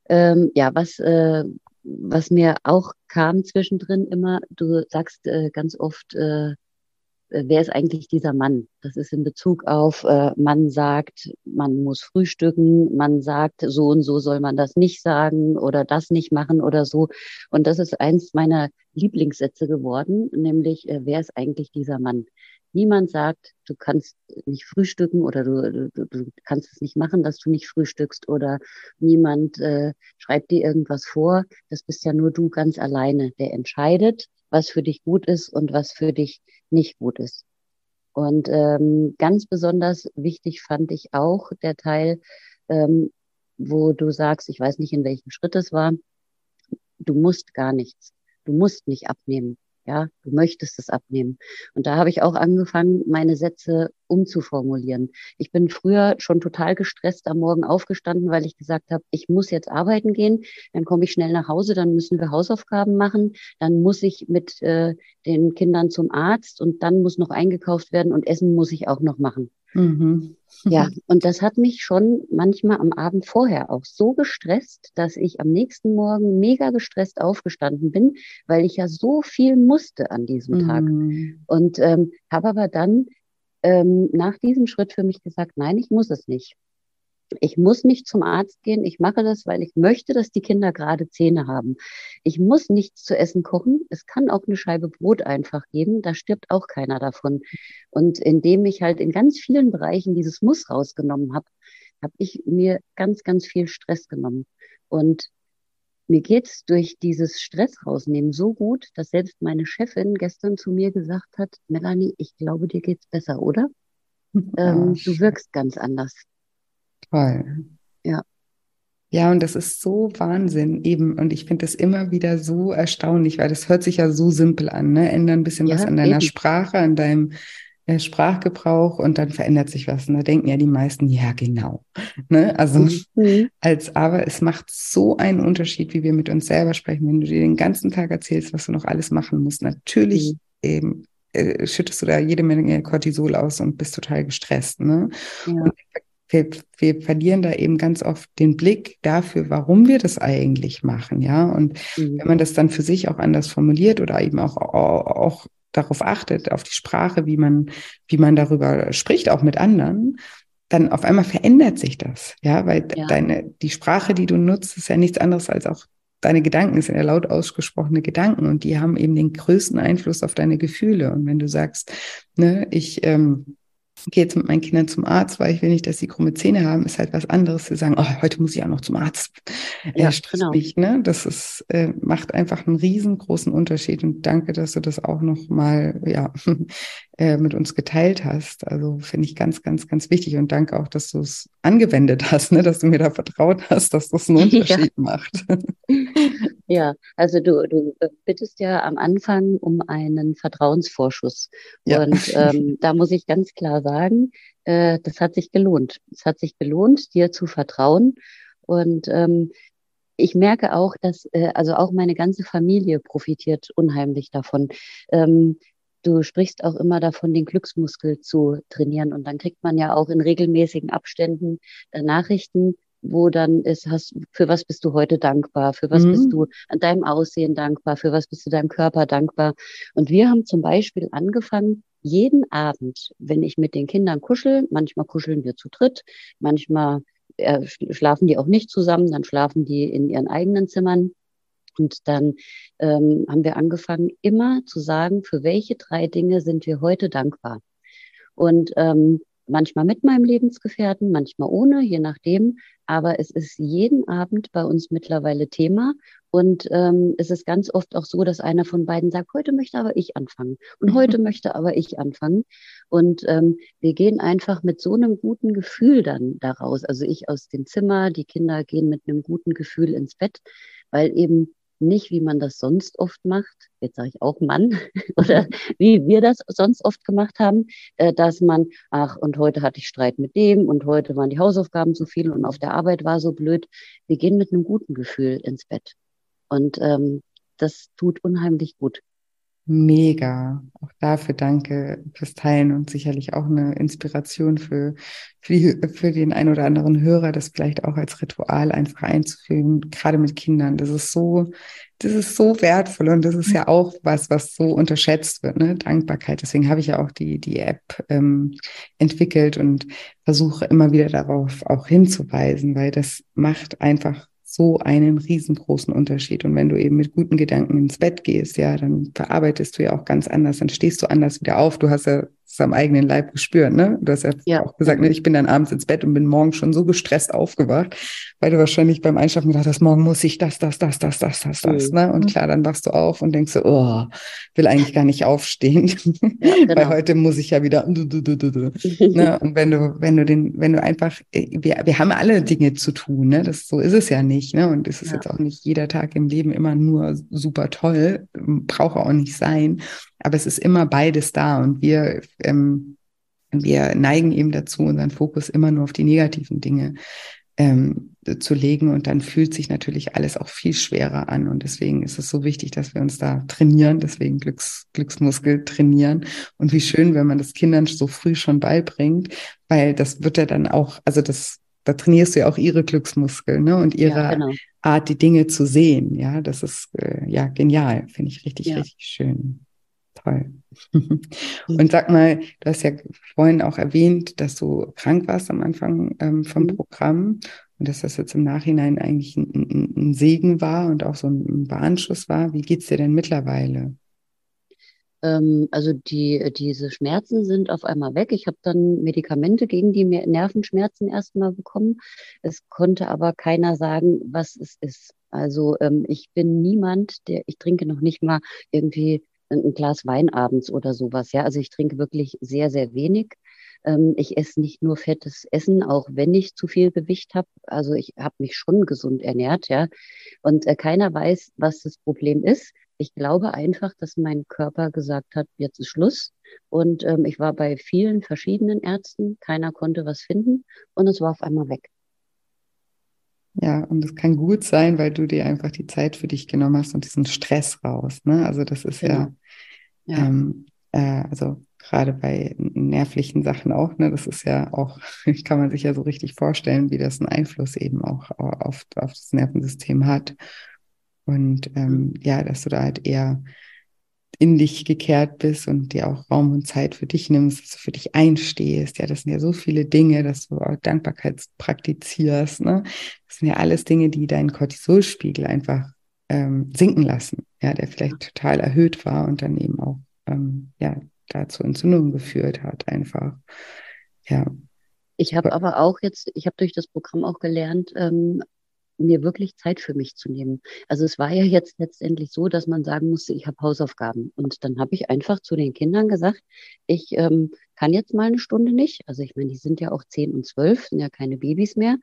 [SPEAKER 2] ähm, ja, was, äh, was mir auch kam zwischendrin immer, du sagst äh, ganz oft, äh, äh, wer ist eigentlich dieser Mann? Das ist in Bezug auf, äh, man sagt, man muss frühstücken, man sagt, so und so soll man das nicht sagen oder das nicht machen oder so. Und das ist eins meiner Lieblingssätze geworden, nämlich, äh, wer ist eigentlich dieser Mann? Niemand sagt, du kannst nicht frühstücken oder du, du, du kannst es nicht machen, dass du nicht frühstückst oder niemand äh, schreibt dir irgendwas vor. Das bist ja nur du ganz alleine, der entscheidet, was für dich gut ist und was für dich nicht gut ist. Und ähm, ganz besonders wichtig fand ich auch der Teil, ähm, wo du sagst, ich weiß nicht, in welchem Schritt es war, du musst gar nichts. Du musst nicht abnehmen. Ja, du möchtest es abnehmen. Und da habe ich auch angefangen, meine Sätze umzuformulieren. Ich bin früher schon total gestresst am Morgen aufgestanden, weil ich gesagt habe, ich muss jetzt arbeiten gehen, dann komme ich schnell nach Hause, dann müssen wir Hausaufgaben machen, dann muss ich mit äh, den Kindern zum Arzt und dann muss noch eingekauft werden und Essen muss ich auch noch machen. Mhm. Ja, [LAUGHS] und das hat mich schon manchmal am Abend vorher auch so gestresst, dass ich am nächsten Morgen mega gestresst aufgestanden bin, weil ich ja so viel musste an diesem Tag. Mhm. Und ähm, habe aber dann ähm, nach diesem Schritt für mich gesagt, nein, ich muss es nicht. Ich muss nicht zum Arzt gehen. Ich mache das, weil ich möchte, dass die Kinder gerade Zähne haben. Ich muss nichts zu essen kochen. Es kann auch eine Scheibe Brot einfach geben. Da stirbt auch keiner davon. Und indem ich halt in ganz vielen Bereichen dieses Muss rausgenommen habe, habe ich mir ganz, ganz viel Stress genommen. Und mir geht's durch dieses Stress rausnehmen so gut, dass selbst meine Chefin gestern zu mir gesagt hat, Melanie, ich glaube, dir geht's besser, oder? [LAUGHS] ähm, du wirkst ganz anders.
[SPEAKER 3] Toll.
[SPEAKER 2] Ja.
[SPEAKER 3] Ja, und das ist so Wahnsinn eben. Und ich finde das immer wieder so erstaunlich, weil das hört sich ja so simpel an, ne? Änder ein bisschen ja, was an deiner eben. Sprache, an deinem äh, Sprachgebrauch und dann verändert sich was. Und da denken ja die meisten, ja, genau. Ne? Also mhm. als aber es macht so einen Unterschied, wie wir mit uns selber sprechen, wenn du dir den ganzen Tag erzählst, was du noch alles machen musst. Natürlich mhm. eben äh, schüttest du da jede Menge Cortisol aus und bist total gestresst. Ne? Ja. Und wir, wir verlieren da eben ganz oft den Blick dafür, warum wir das eigentlich machen, ja. Und mhm. wenn man das dann für sich auch anders formuliert oder eben auch, auch darauf achtet, auf die Sprache, wie man, wie man darüber spricht, auch mit anderen, dann auf einmal verändert sich das, ja, weil ja. deine, die Sprache, die du nutzt, ist ja nichts anderes als auch deine Gedanken, sind ja laut ausgesprochene Gedanken und die haben eben den größten Einfluss auf deine Gefühle. Und wenn du sagst, ne, ich, ähm, gehe jetzt mit meinen Kindern zum Arzt, weil ich will nicht, dass sie krumme Zähne haben, ist halt was anderes zu sagen, oh, heute muss ich auch noch zum Arzt. Ja, stresst genau. mich, ne? Das ist, äh, macht einfach einen riesengroßen Unterschied und danke, dass du das auch noch mal, ja, äh, mit uns geteilt hast. Also finde ich ganz, ganz, ganz wichtig und danke auch, dass du es angewendet hast, ne? dass du mir da vertraut hast, dass das einen [LAUGHS] Unterschied ja. macht. [LAUGHS]
[SPEAKER 2] Ja, also du, du bittest ja am Anfang um einen Vertrauensvorschuss. Ja. Und ähm, [LAUGHS] da muss ich ganz klar sagen, äh, das hat sich gelohnt. Es hat sich gelohnt, dir zu vertrauen. Und ähm, ich merke auch, dass äh, also auch meine ganze Familie profitiert unheimlich davon. Ähm, du sprichst auch immer davon, den Glücksmuskel zu trainieren. Und dann kriegt man ja auch in regelmäßigen Abständen äh, Nachrichten, wo dann ist, hast, für was bist du heute dankbar? Für was mhm. bist du an deinem Aussehen dankbar? Für was bist du deinem Körper dankbar? Und wir haben zum Beispiel angefangen, jeden Abend, wenn ich mit den Kindern kuschel, manchmal kuscheln wir zu dritt, manchmal äh, schlafen die auch nicht zusammen, dann schlafen die in ihren eigenen Zimmern. Und dann ähm, haben wir angefangen, immer zu sagen, für welche drei Dinge sind wir heute dankbar. Und ähm, manchmal mit meinem Lebensgefährten, manchmal ohne, je nachdem. Aber es ist jeden Abend bei uns mittlerweile Thema. Und ähm, es ist ganz oft auch so, dass einer von beiden sagt, heute möchte aber ich anfangen und heute [LAUGHS] möchte aber ich anfangen. Und ähm, wir gehen einfach mit so einem guten Gefühl dann daraus. Also ich aus dem Zimmer, die Kinder gehen mit einem guten Gefühl ins Bett, weil eben nicht, wie man das sonst oft macht, jetzt sage ich auch Mann, [LAUGHS] oder wie wir das sonst oft gemacht haben, äh, dass man, ach, und heute hatte ich Streit mit dem und heute waren die Hausaufgaben zu viel und auf der Arbeit war so blöd. Wir gehen mit einem guten Gefühl ins Bett. Und ähm, das tut unheimlich gut.
[SPEAKER 3] Mega. Auch dafür danke fürs Teilen und sicherlich auch eine Inspiration für, für, die, für den einen oder anderen Hörer, das vielleicht auch als Ritual einfach einzuführen, gerade mit Kindern. Das ist so, das ist so wertvoll und das ist ja auch was, was so unterschätzt wird, ne? Dankbarkeit. Deswegen habe ich ja auch die, die App ähm, entwickelt und versuche immer wieder darauf auch hinzuweisen, weil das macht einfach so einen riesengroßen Unterschied. Und wenn du eben mit guten Gedanken ins Bett gehst, ja, dann verarbeitest du ja auch ganz anders, dann stehst du anders wieder auf. Du hast ja es am eigenen Leib gespürt, ne? Du hast ja, ja. auch gesagt, ne, ich bin dann abends ins Bett und bin morgens schon so gestresst aufgewacht, weil du wahrscheinlich beim Einschlafen gedacht hast, morgen muss ich das, das, das, das, das, das, das, mhm. ne? Und klar, dann wachst du auf und denkst so, oh, will eigentlich gar nicht aufstehen, [LAUGHS] ja, [LAUGHS] genau. weil heute muss ich ja wieder, du, du, du, du, du. ne? [LAUGHS] Und wenn du, wenn du den, wenn du einfach, äh, wir, wir haben alle Dinge zu tun, ne? Das, so ist es ja nicht, ne? Und es ist ja. jetzt auch nicht jeder Tag im Leben immer nur super toll, braucht auch nicht sein. Aber es ist immer beides da und wir, ähm, wir neigen eben dazu, unseren Fokus immer nur auf die negativen Dinge ähm, zu legen und dann fühlt sich natürlich alles auch viel schwerer an und deswegen ist es so wichtig, dass wir uns da trainieren, deswegen Glücks, Glücksmuskel trainieren und wie schön, wenn man das Kindern so früh schon beibringt, weil das wird ja dann auch, also das da trainierst du ja auch ihre Glücksmuskeln ne? und ihre ja, genau. Art, die Dinge zu sehen. Ja, das ist äh, ja genial, finde ich richtig, ja. richtig schön. Toll. [LAUGHS] Und sag mal, du hast ja vorhin auch erwähnt, dass du krank warst am Anfang ähm, vom mhm. Programm und dass das jetzt im Nachhinein eigentlich ein, ein, ein, Segen war und auch so ein Bahnschuss war. Wie geht's dir denn mittlerweile?
[SPEAKER 2] Ähm, also die, diese Schmerzen sind auf einmal weg. Ich habe dann Medikamente gegen die Nervenschmerzen erstmal bekommen. Es konnte aber keiner sagen, was es ist. Also ähm, ich bin niemand, der, ich trinke noch nicht mal irgendwie ein Glas Wein abends oder sowas. Ja, also ich trinke wirklich sehr, sehr wenig. Ähm, ich esse nicht nur fettes Essen, auch wenn ich zu viel Gewicht habe. Also ich habe mich schon gesund ernährt, ja. Und äh, keiner weiß, was das Problem ist. Ich glaube einfach, dass mein Körper gesagt hat, jetzt ist Schluss. Und ähm, ich war bei vielen verschiedenen Ärzten, keiner konnte was finden und es war auf einmal weg.
[SPEAKER 3] Ja, und es kann gut sein, weil du dir einfach die Zeit für dich genommen hast und diesen Stress raus. Ne? Also das ist genau. ja, ja. Ähm, äh, also gerade bei nervlichen Sachen auch, ne, das ist ja auch, [LAUGHS] kann man sich ja so richtig vorstellen, wie das einen Einfluss eben auch auf, auf das Nervensystem hat. Und ähm, mhm. ja, dass du da halt eher in dich gekehrt bist und dir auch Raum und Zeit für dich nimmst, dass du für dich einstehst. Ja, das sind ja so viele Dinge, dass du auch Dankbarkeit praktizierst. Ne? Das sind ja alles Dinge, die deinen Cortisolspiegel einfach ähm, sinken lassen. Ja, der vielleicht total erhöht war und dann eben auch ähm, ja dazu Entzündungen geführt hat, einfach. Ja.
[SPEAKER 2] Ich habe aber auch jetzt, ich habe durch das Programm auch gelernt, ähm, mir wirklich Zeit für mich zu nehmen. Also es war ja jetzt letztendlich so, dass man sagen musste, ich habe Hausaufgaben. Und dann habe ich einfach zu den Kindern gesagt, ich ähm, kann jetzt mal eine Stunde nicht. Also ich meine, die sind ja auch zehn und zwölf, sind ja keine Babys mehr.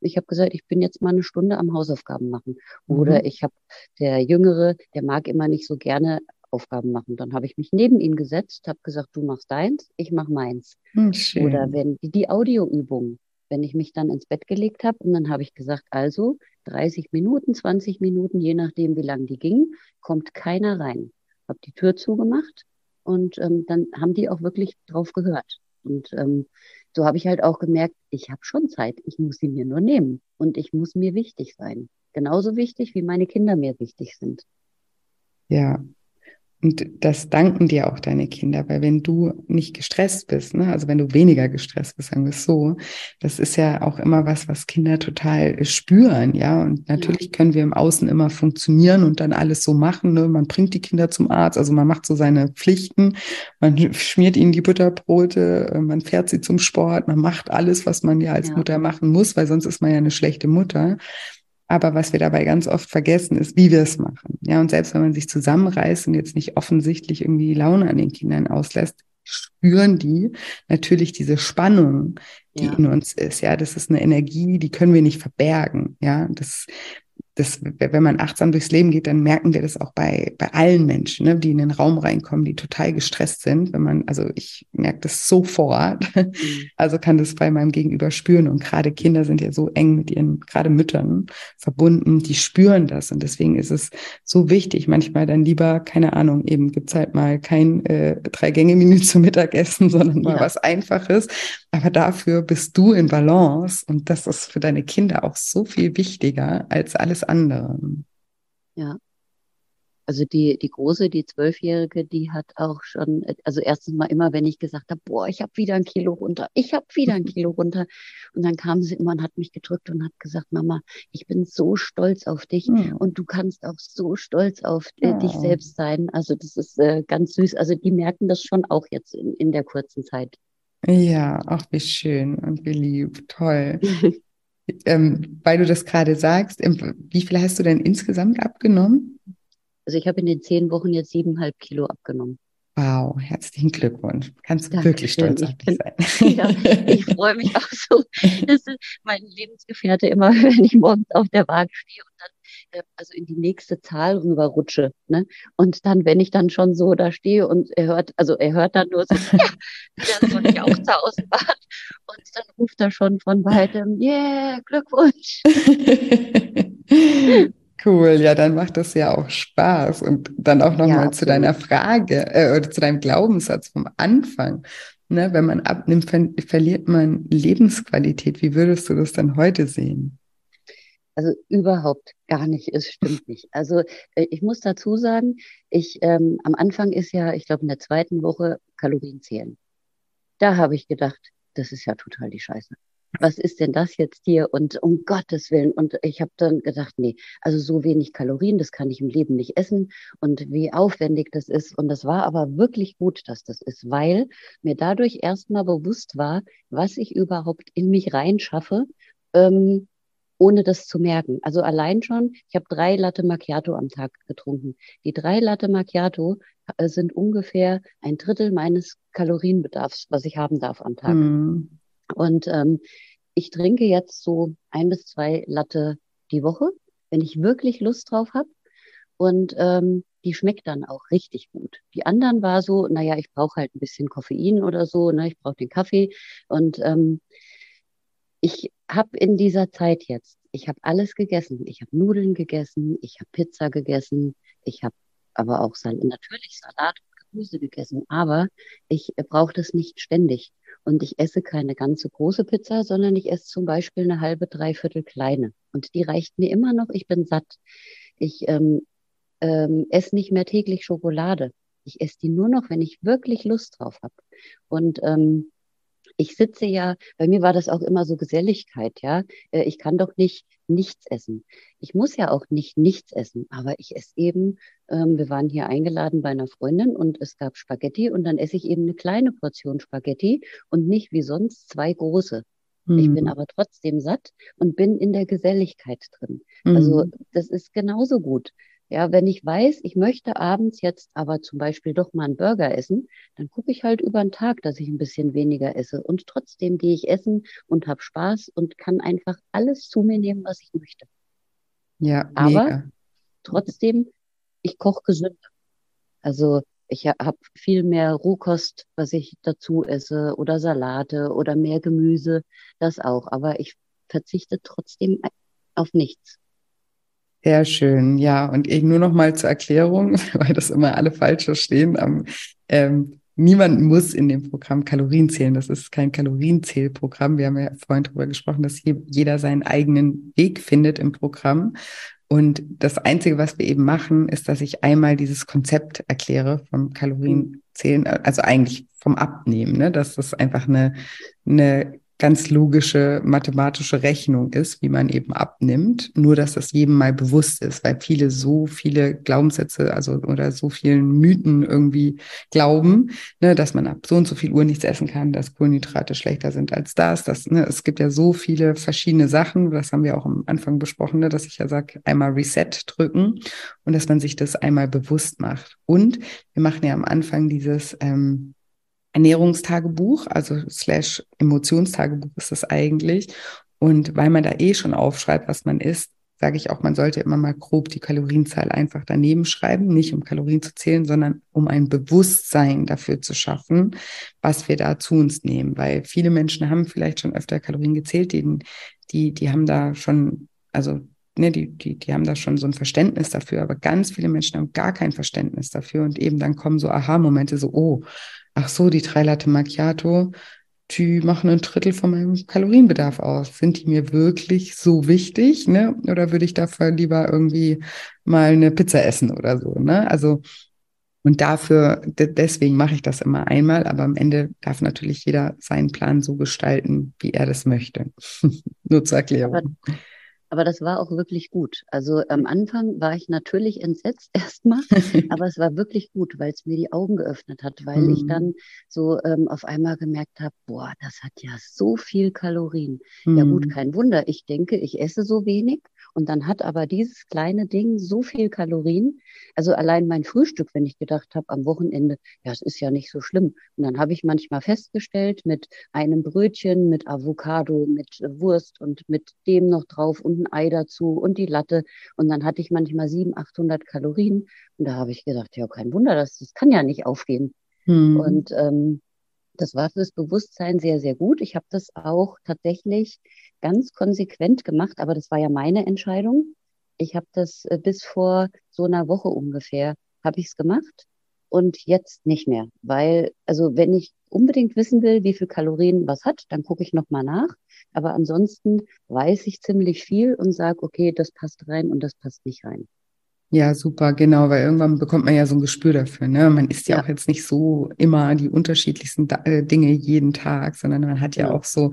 [SPEAKER 2] Ich habe gesagt, ich bin jetzt mal eine Stunde am Hausaufgaben machen. Oder mhm. ich habe der Jüngere, der mag immer nicht so gerne Aufgaben machen. Dann habe ich mich neben ihn gesetzt, habe gesagt, du machst deins, ich mache meins. Mhm, Oder wenn die, die Audioübung, wenn ich mich dann ins Bett gelegt habe und dann habe ich gesagt, also 30 Minuten, 20 Minuten, je nachdem, wie lang die ging, kommt keiner rein. Habe die Tür zugemacht und ähm, dann haben die auch wirklich drauf gehört. Und ähm, so habe ich halt auch gemerkt, ich habe schon Zeit, ich muss sie mir nur nehmen und ich muss mir wichtig sein. Genauso wichtig, wie meine Kinder mir wichtig sind.
[SPEAKER 3] Ja, und das danken dir auch deine Kinder, weil wenn du nicht gestresst bist, ne, also wenn du weniger gestresst bist, sagen wir es so, das ist ja auch immer was, was Kinder total spüren, ja. Und natürlich können wir im Außen immer funktionieren und dann alles so machen. Ne? Man bringt die Kinder zum Arzt, also man macht so seine Pflichten, man [LAUGHS] schmiert ihnen die Butterbrote, äh, man fährt sie zum Sport, man macht alles, was man ja als ja. Mutter machen muss, weil sonst ist man ja eine schlechte Mutter. Aber was wir dabei ganz oft vergessen, ist, wie wir es machen. Ja, und selbst wenn man sich zusammenreißt und jetzt nicht offensichtlich irgendwie Laune an den Kindern auslässt, spüren die natürlich diese Spannung, die ja. in uns ist. Ja, das ist eine Energie, die können wir nicht verbergen. Ja, das, das, wenn man achtsam durchs Leben geht, dann merken wir das auch bei, bei allen Menschen, ne, die in den Raum reinkommen, die total gestresst sind. Wenn man, also ich merke das sofort, mhm. [LAUGHS] also kann das bei meinem Gegenüber spüren. Und gerade Kinder sind ja so eng mit ihren, gerade Müttern verbunden, die spüren das. Und deswegen ist es so wichtig, manchmal dann lieber, keine Ahnung, eben gibt's halt mal kein äh, Drei-Gänge-Menü [LAUGHS] zum Mittagessen, sondern mal ja. was Einfaches. Aber dafür bist du in Balance und das ist für deine Kinder auch so viel wichtiger als alles andere.
[SPEAKER 2] Ja. Also die, die große, die Zwölfjährige, die hat auch schon, also erstens mal immer, wenn ich gesagt habe, boah, ich habe wieder ein Kilo runter, ich habe wieder ein [LAUGHS] Kilo runter. Und dann kam sie immer und hat mich gedrückt und hat gesagt, Mama, ich bin so stolz auf dich mhm. und du kannst auch so stolz auf äh, dich selbst sein. Also das ist äh, ganz süß. Also die merken das schon auch jetzt in, in der kurzen Zeit.
[SPEAKER 3] Ja, auch wie schön und wie lieb, toll. [LAUGHS] ähm, weil du das gerade sagst, wie viel hast du denn insgesamt abgenommen?
[SPEAKER 2] Also ich habe in den zehn Wochen jetzt siebeneinhalb Kilo abgenommen.
[SPEAKER 3] Wow, herzlichen Glückwunsch. Kannst du Dankeschön. wirklich stolz auf dich sein. [LAUGHS]
[SPEAKER 2] Ja, ich freue mich auch so. [LAUGHS] Das ist mein Lebensgefährte immer, wenn ich morgens auf der Waage stehe und dann äh, also in die nächste Zahl rüberrutsche. Ne? Und dann, wenn ich dann schon so da stehe und er hört, also er hört dann nur so, [LAUGHS] ja, dann soll ich auch zur Außenbahn. Und dann ruft er schon von weitem, yeah, Glückwunsch. [LAUGHS]
[SPEAKER 3] Cool, ja, dann macht das ja auch Spaß. Und dann auch nochmal ja, zu deiner Frage äh, oder zu deinem Glaubenssatz vom Anfang. Ne, wenn man abnimmt, ver verliert man Lebensqualität. Wie würdest du das dann heute sehen?
[SPEAKER 2] Also überhaupt gar nicht, es stimmt nicht. Also äh, ich muss dazu sagen, ich ähm, am Anfang ist ja, ich glaube in der zweiten Woche Kalorien zählen. Da habe ich gedacht, das ist ja total die Scheiße. Was ist denn das jetzt hier? Und um Gottes Willen. Und ich habe dann gedacht, nee, also so wenig Kalorien, das kann ich im Leben nicht essen. Und wie aufwendig das ist. Und das war aber wirklich gut, dass das ist, weil mir dadurch erstmal bewusst war, was ich überhaupt in mich reinschaffe. Ähm, ohne das zu merken. Also allein schon, ich habe drei Latte Macchiato am Tag getrunken. Die drei Latte Macchiato äh, sind ungefähr ein Drittel meines Kalorienbedarfs, was ich haben darf am Tag. Mm. Und ähm, ich trinke jetzt so ein bis zwei Latte die Woche, wenn ich wirklich Lust drauf habe. Und ähm, die schmeckt dann auch richtig gut. Die anderen war so, naja, ich brauche halt ein bisschen Koffein oder so, ne, ich brauche den Kaffee. Und ähm, ich habe in dieser Zeit jetzt, ich habe alles gegessen. Ich habe Nudeln gegessen, ich habe Pizza gegessen, ich habe aber auch Sal natürlich Salat und Gemüse gegessen. Aber ich brauche das nicht ständig. Und ich esse keine ganze große Pizza, sondern ich esse zum Beispiel eine halbe, dreiviertel kleine. Und die reicht mir immer noch. Ich bin satt. Ich ähm, ähm, esse nicht mehr täglich Schokolade. Ich esse die nur noch, wenn ich wirklich Lust drauf habe. Und ähm, ich sitze ja, bei mir war das auch immer so Geselligkeit, ja. Äh, ich kann doch nicht nichts essen. Ich muss ja auch nicht nichts essen, aber ich esse eben, ähm, wir waren hier eingeladen bei einer Freundin und es gab Spaghetti und dann esse ich eben eine kleine Portion Spaghetti und nicht wie sonst zwei große. Mhm. Ich bin hm. aber trotzdem satt und bin in der Geselligkeit drin. Mhm. Also hm. das ist genauso gut. Ja, wenn ich weiß, ich möchte abends jetzt aber zum Beispiel doch mal einen Burger essen, dann gucke ich halt über den Tag, dass ich ein bisschen weniger esse. Und trotzdem gehe ich essen und habe Spaß und kann einfach alles zu mir nehmen, was ich möchte.
[SPEAKER 3] Ja,
[SPEAKER 2] aber mega. trotzdem, ich koche gesünder. Also ich habe viel mehr Rohkost, was ich dazu esse, oder Salate oder mehr Gemüse, das auch. Aber ich verzichte trotzdem auf nichts.
[SPEAKER 3] Sehr schön, ja. Und eben nur noch mal zur Erklärung, [LAUGHS] weil das immer alle falsch verstehen. Ähm, ähm, niemand muss in dem Programm Kalorien zählen. Das ist kein Kalorienzählprogramm. Wir haben ja vorhin darüber gesprochen, dass jeder seinen eigenen Weg findet im Programm. Und das Einzige, was wir eben machen, ist, dass ich einmal dieses Konzept erkläre vom Kalorienzählen, also eigentlich vom Abnehmen, ne? dass das einfach eine, eine ganz logische mathematische Rechnung ist, wie man eben abnimmt, nur dass das jedem mal bewusst ist, weil viele so viele Glaubenssätze, also oder so vielen Mythen irgendwie glauben, ne, dass man ab so und so viel Uhr nichts essen kann, dass Kohlenhydrate schlechter sind als das, das ne, es gibt ja so viele verschiedene Sachen, das haben wir auch am Anfang besprochen, ne, dass ich ja sage, einmal Reset drücken und dass man sich das einmal bewusst macht. Und wir machen ja am Anfang dieses ähm, Ernährungstagebuch, also slash Emotionstagebuch ist das eigentlich. Und weil man da eh schon aufschreibt, was man isst, sage ich auch, man sollte immer mal grob die Kalorienzahl einfach daneben schreiben, nicht um Kalorien zu zählen, sondern um ein Bewusstsein dafür zu schaffen, was wir da zu uns nehmen. Weil viele Menschen haben vielleicht schon öfter Kalorien gezählt, die, die, die haben da schon, also ne, die, die, die haben da schon so ein Verständnis dafür, aber ganz viele Menschen haben gar kein Verständnis dafür und eben dann kommen so Aha-Momente, so, oh, ach so, die drei Latte Macchiato, die machen ein Drittel von meinem Kalorienbedarf aus. Sind die mir wirklich so wichtig, ne? Oder würde ich dafür lieber irgendwie mal eine Pizza essen oder so, ne? Also, und dafür, deswegen mache ich das immer einmal, aber am Ende darf natürlich jeder seinen Plan so gestalten, wie er das möchte. [LAUGHS] Nur zur Erklärung.
[SPEAKER 2] Aber das war auch wirklich gut. Also am Anfang war ich natürlich entsetzt [LAUGHS] erstmal, [LAUGHS] aber es war wirklich gut, weil es mir die Augen geöffnet hat, weil mhm. ich dann so ähm, auf einmal gemerkt habe, boah, das hat ja so viel Kalorien. Mhm. Ja gut, mhm. kein Wunder. Ich denke, ich esse so wenig und dann hat aber dieses kleine Ding so viel Kalorien. Also allein mein Frühstück, wenn ich gedacht habe am Wochenende, ja, es ist ja nicht so schlimm. Und dann habe ich manchmal festgestellt, mit einem Brötchen, mit Avocado, mit Wurst und mit dem noch drauf und ein Ei dazu und die Latte. Und dann hatte ich manchmal 700, 800 Kalorien. Und da habe ich gedacht, ja, kein Wunder, das, das kann ja nicht aufgehen. Hm. Und ähm, das war fürs Bewusstsein sehr, sehr gut. Ich habe das auch tatsächlich ganz konsequent gemacht, aber das war ja meine Entscheidung. Ich habe das äh, bis vor so einer Woche ungefähr, habe ich es gemacht und jetzt nicht mehr, weil, also wenn ich unbedingt wissen will, wie viel Kalorien was hat, dann gucke ich nochmal nach. Aber ansonsten weiß ich ziemlich viel und sage, okay, das passt rein und das passt nicht rein.
[SPEAKER 3] Ja, super, genau, weil irgendwann bekommt man ja so ein Gespür dafür. Ne? Man isst ja, ja auch jetzt nicht so immer die unterschiedlichsten äh, Dinge jeden Tag, sondern man hat ja, ja, auch so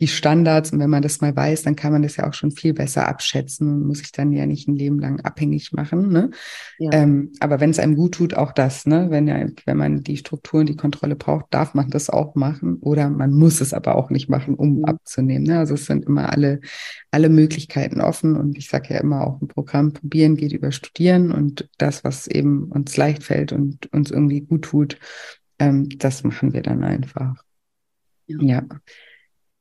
[SPEAKER 3] die Standards und wenn man das mal weiß, dann kann man das ja auch schon viel besser abschätzen und muss sich dann ja nicht ein Leben lang abhängig machen. Ne? Ja. Ähm, aber wenn es einem gut tut, auch das, ne? Wenn ja, wenn man die Strukturen, die Kontrolle braucht, darf man das auch machen oder man muss es aber auch nicht machen, um mhm. abzunehmen. Ne? Also es sind immer alle, alle Möglichkeiten offen und ich sage ja immer auch ein Programm probieren geht über Studien akzeptieren und das, was eben uns leicht fällt und uns irgendwie gut tut, ähm, das machen wir dann einfach. Ja. ja.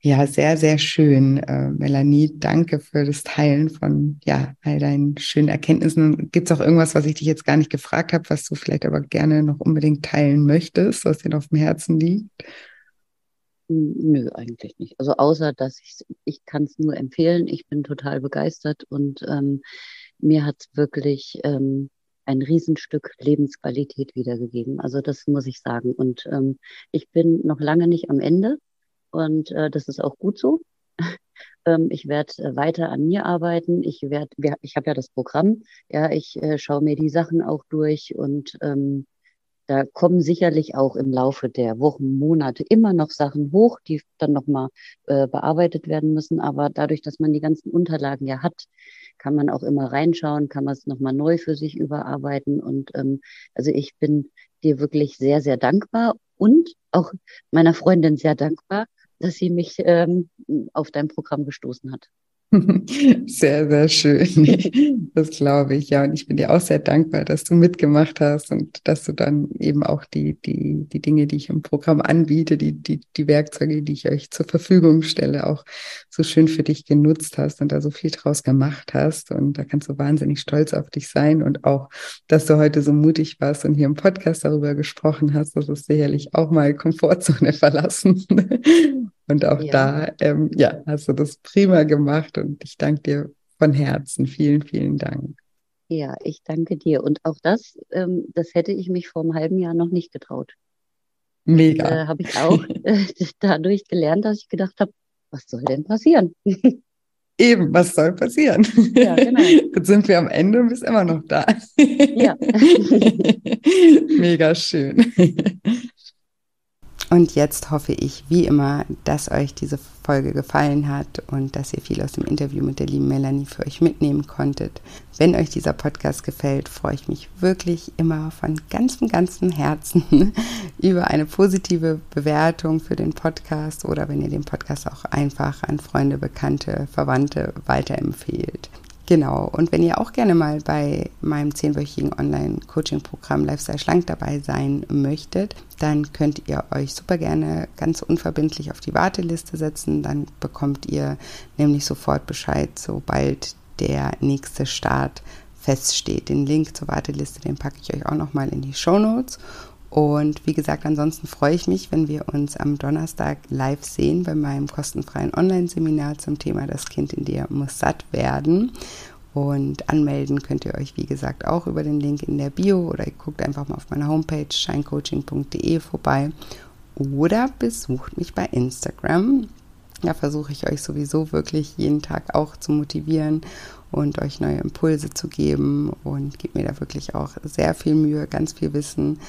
[SPEAKER 3] ja. sehr, sehr schön, äh, Melanie. Danke für das Teilen von ja, all deinen schönen Erkenntnissen. Gibt es auch irgendwas, was ich dich jetzt gar nicht gefragt habe, was du vielleicht aber gerne noch unbedingt teilen möchtest, was dir auf dem Herzen liegt?
[SPEAKER 2] Nö, eigentlich nicht. Also außer, dass ich ich kann es nur empfehlen. Ich bin total begeistert und ähm, mir hat wirklich ähm, ein Riesenstück Lebensqualität wiedergegeben. Also das muss ich sagen. Und ähm, ich bin noch lange nicht am Ende und äh, das ist auch gut so. [LAUGHS] ähm, ich werde äh, weiter an mir arbeiten. Ich werde, ich habe ja das Programm. Ja, ich äh, schaue mir die Sachen auch durch und ähm, da kommen sicherlich auch im Laufe der Wochen, Monate immer noch Sachen hoch, die dann nochmal äh, bearbeitet werden müssen. Aber dadurch, dass man die ganzen Unterlagen ja hat, kann man auch immer reinschauen, kann man es nochmal neu für sich überarbeiten. Und ähm, also ich bin dir wirklich sehr, sehr dankbar und auch meiner Freundin sehr dankbar, dass sie mich ähm, auf dein Programm gestoßen hat. [LAUGHS]
[SPEAKER 3] Sehr, sehr schön. [LAUGHS] Das glaube ich, ja. Und ich bin dir auch sehr dankbar, dass du mitgemacht hast und dass du dann eben auch die, die, die Dinge, die ich im Programm anbiete, die, die, die Werkzeuge, die ich euch zur Verfügung stelle, auch so schön für dich genutzt hast und da so viel draus gemacht hast. Und da kannst du wahnsinnig stolz auf dich sein und auch, dass du heute so mutig warst und hier im Podcast darüber gesprochen hast. Das ist sicherlich auch mal Komfortzone [LAUGHS] verlassen. Und auch ja. da, ähm, ja, hast du das prima gemacht und ich danke dir von Herzen. Vielen, vielen Dank.
[SPEAKER 2] Ja, ich danke dir. Und auch das, ähm, das hätte ich mich vor einem halben Jahr noch nicht getraut.
[SPEAKER 3] Mega.
[SPEAKER 2] Da äh, habe ich auch [LAUGHS] äh, dadurch gelernt, dass ich gedacht habe, was soll denn passieren? [LAUGHS]
[SPEAKER 3] Eben, was soll passieren? Ja, genau. [LAUGHS] Jetzt sind wir am Ende und bist immer noch da. Ja. Mega schön. Und jetzt hoffe ich, wie immer, dass euch diese Folge gefallen hat und dass ihr viel aus dem Interview mit der lieben Melanie für euch mitnehmen konntet. Wenn euch dieser Podcast gefällt, freue ich mich wirklich immer von ganzem, ganzem Herzen [LAUGHS] über eine positive Bewertung für den Podcast oder wenn ihr den Podcast auch einfach an Freunde, Bekannte, Verwandte weiterempfehlt. Genau. Und wenn ihr auch gerne mal bei meinem zehnwöchigen Online-Coaching-Programm Lifestyle Schlank dabei sein möchtet, dann könnt ihr euch super gerne ganz unverbindlich auf die Warteliste setzen. Dann bekommt ihr nämlich sofort Bescheid, sobald
[SPEAKER 1] der nächste Start feststeht. Den Link zur Warteliste, den packe ich euch auch nochmal in die Show Notes. Und wie gesagt, ansonsten freue ich mich, wenn wir uns am Donnerstag live sehen bei meinem kostenfreien Online-Seminar zum Thema Das Kind in dir muss satt werden. Und anmelden könnt ihr euch, wie gesagt, auch über den Link in der Bio oder ihr guckt einfach mal auf meiner Homepage scheincoaching.de vorbei oder besucht mich bei Instagram. Da versuche ich euch sowieso wirklich jeden Tag auch zu motivieren und euch neue Impulse zu geben und gebe mir da wirklich auch sehr viel Mühe, ganz viel Wissen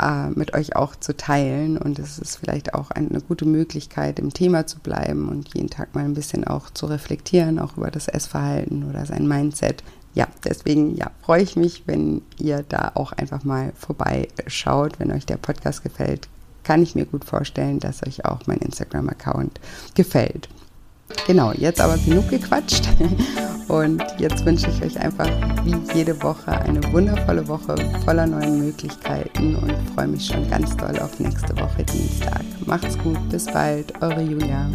[SPEAKER 1] äh, mit euch auch zu teilen. Und es ist vielleicht auch eine gute Möglichkeit, im Thema zu bleiben und jeden Tag mal ein bisschen auch zu reflektieren, auch über das Essverhalten oder sein Mindset. Ja, deswegen ja, freue ich mich, wenn ihr da auch einfach mal vorbeischaut. Wenn euch der Podcast gefällt, kann ich mir gut vorstellen, dass euch auch mein Instagram-Account gefällt. Genau, jetzt aber genug gequatscht. [LAUGHS] Und jetzt wünsche ich euch einfach wie jede Woche eine wundervolle Woche voller neuen Möglichkeiten und freue mich schon ganz doll auf nächste Woche Dienstag. Macht's gut, bis bald, eure Julia.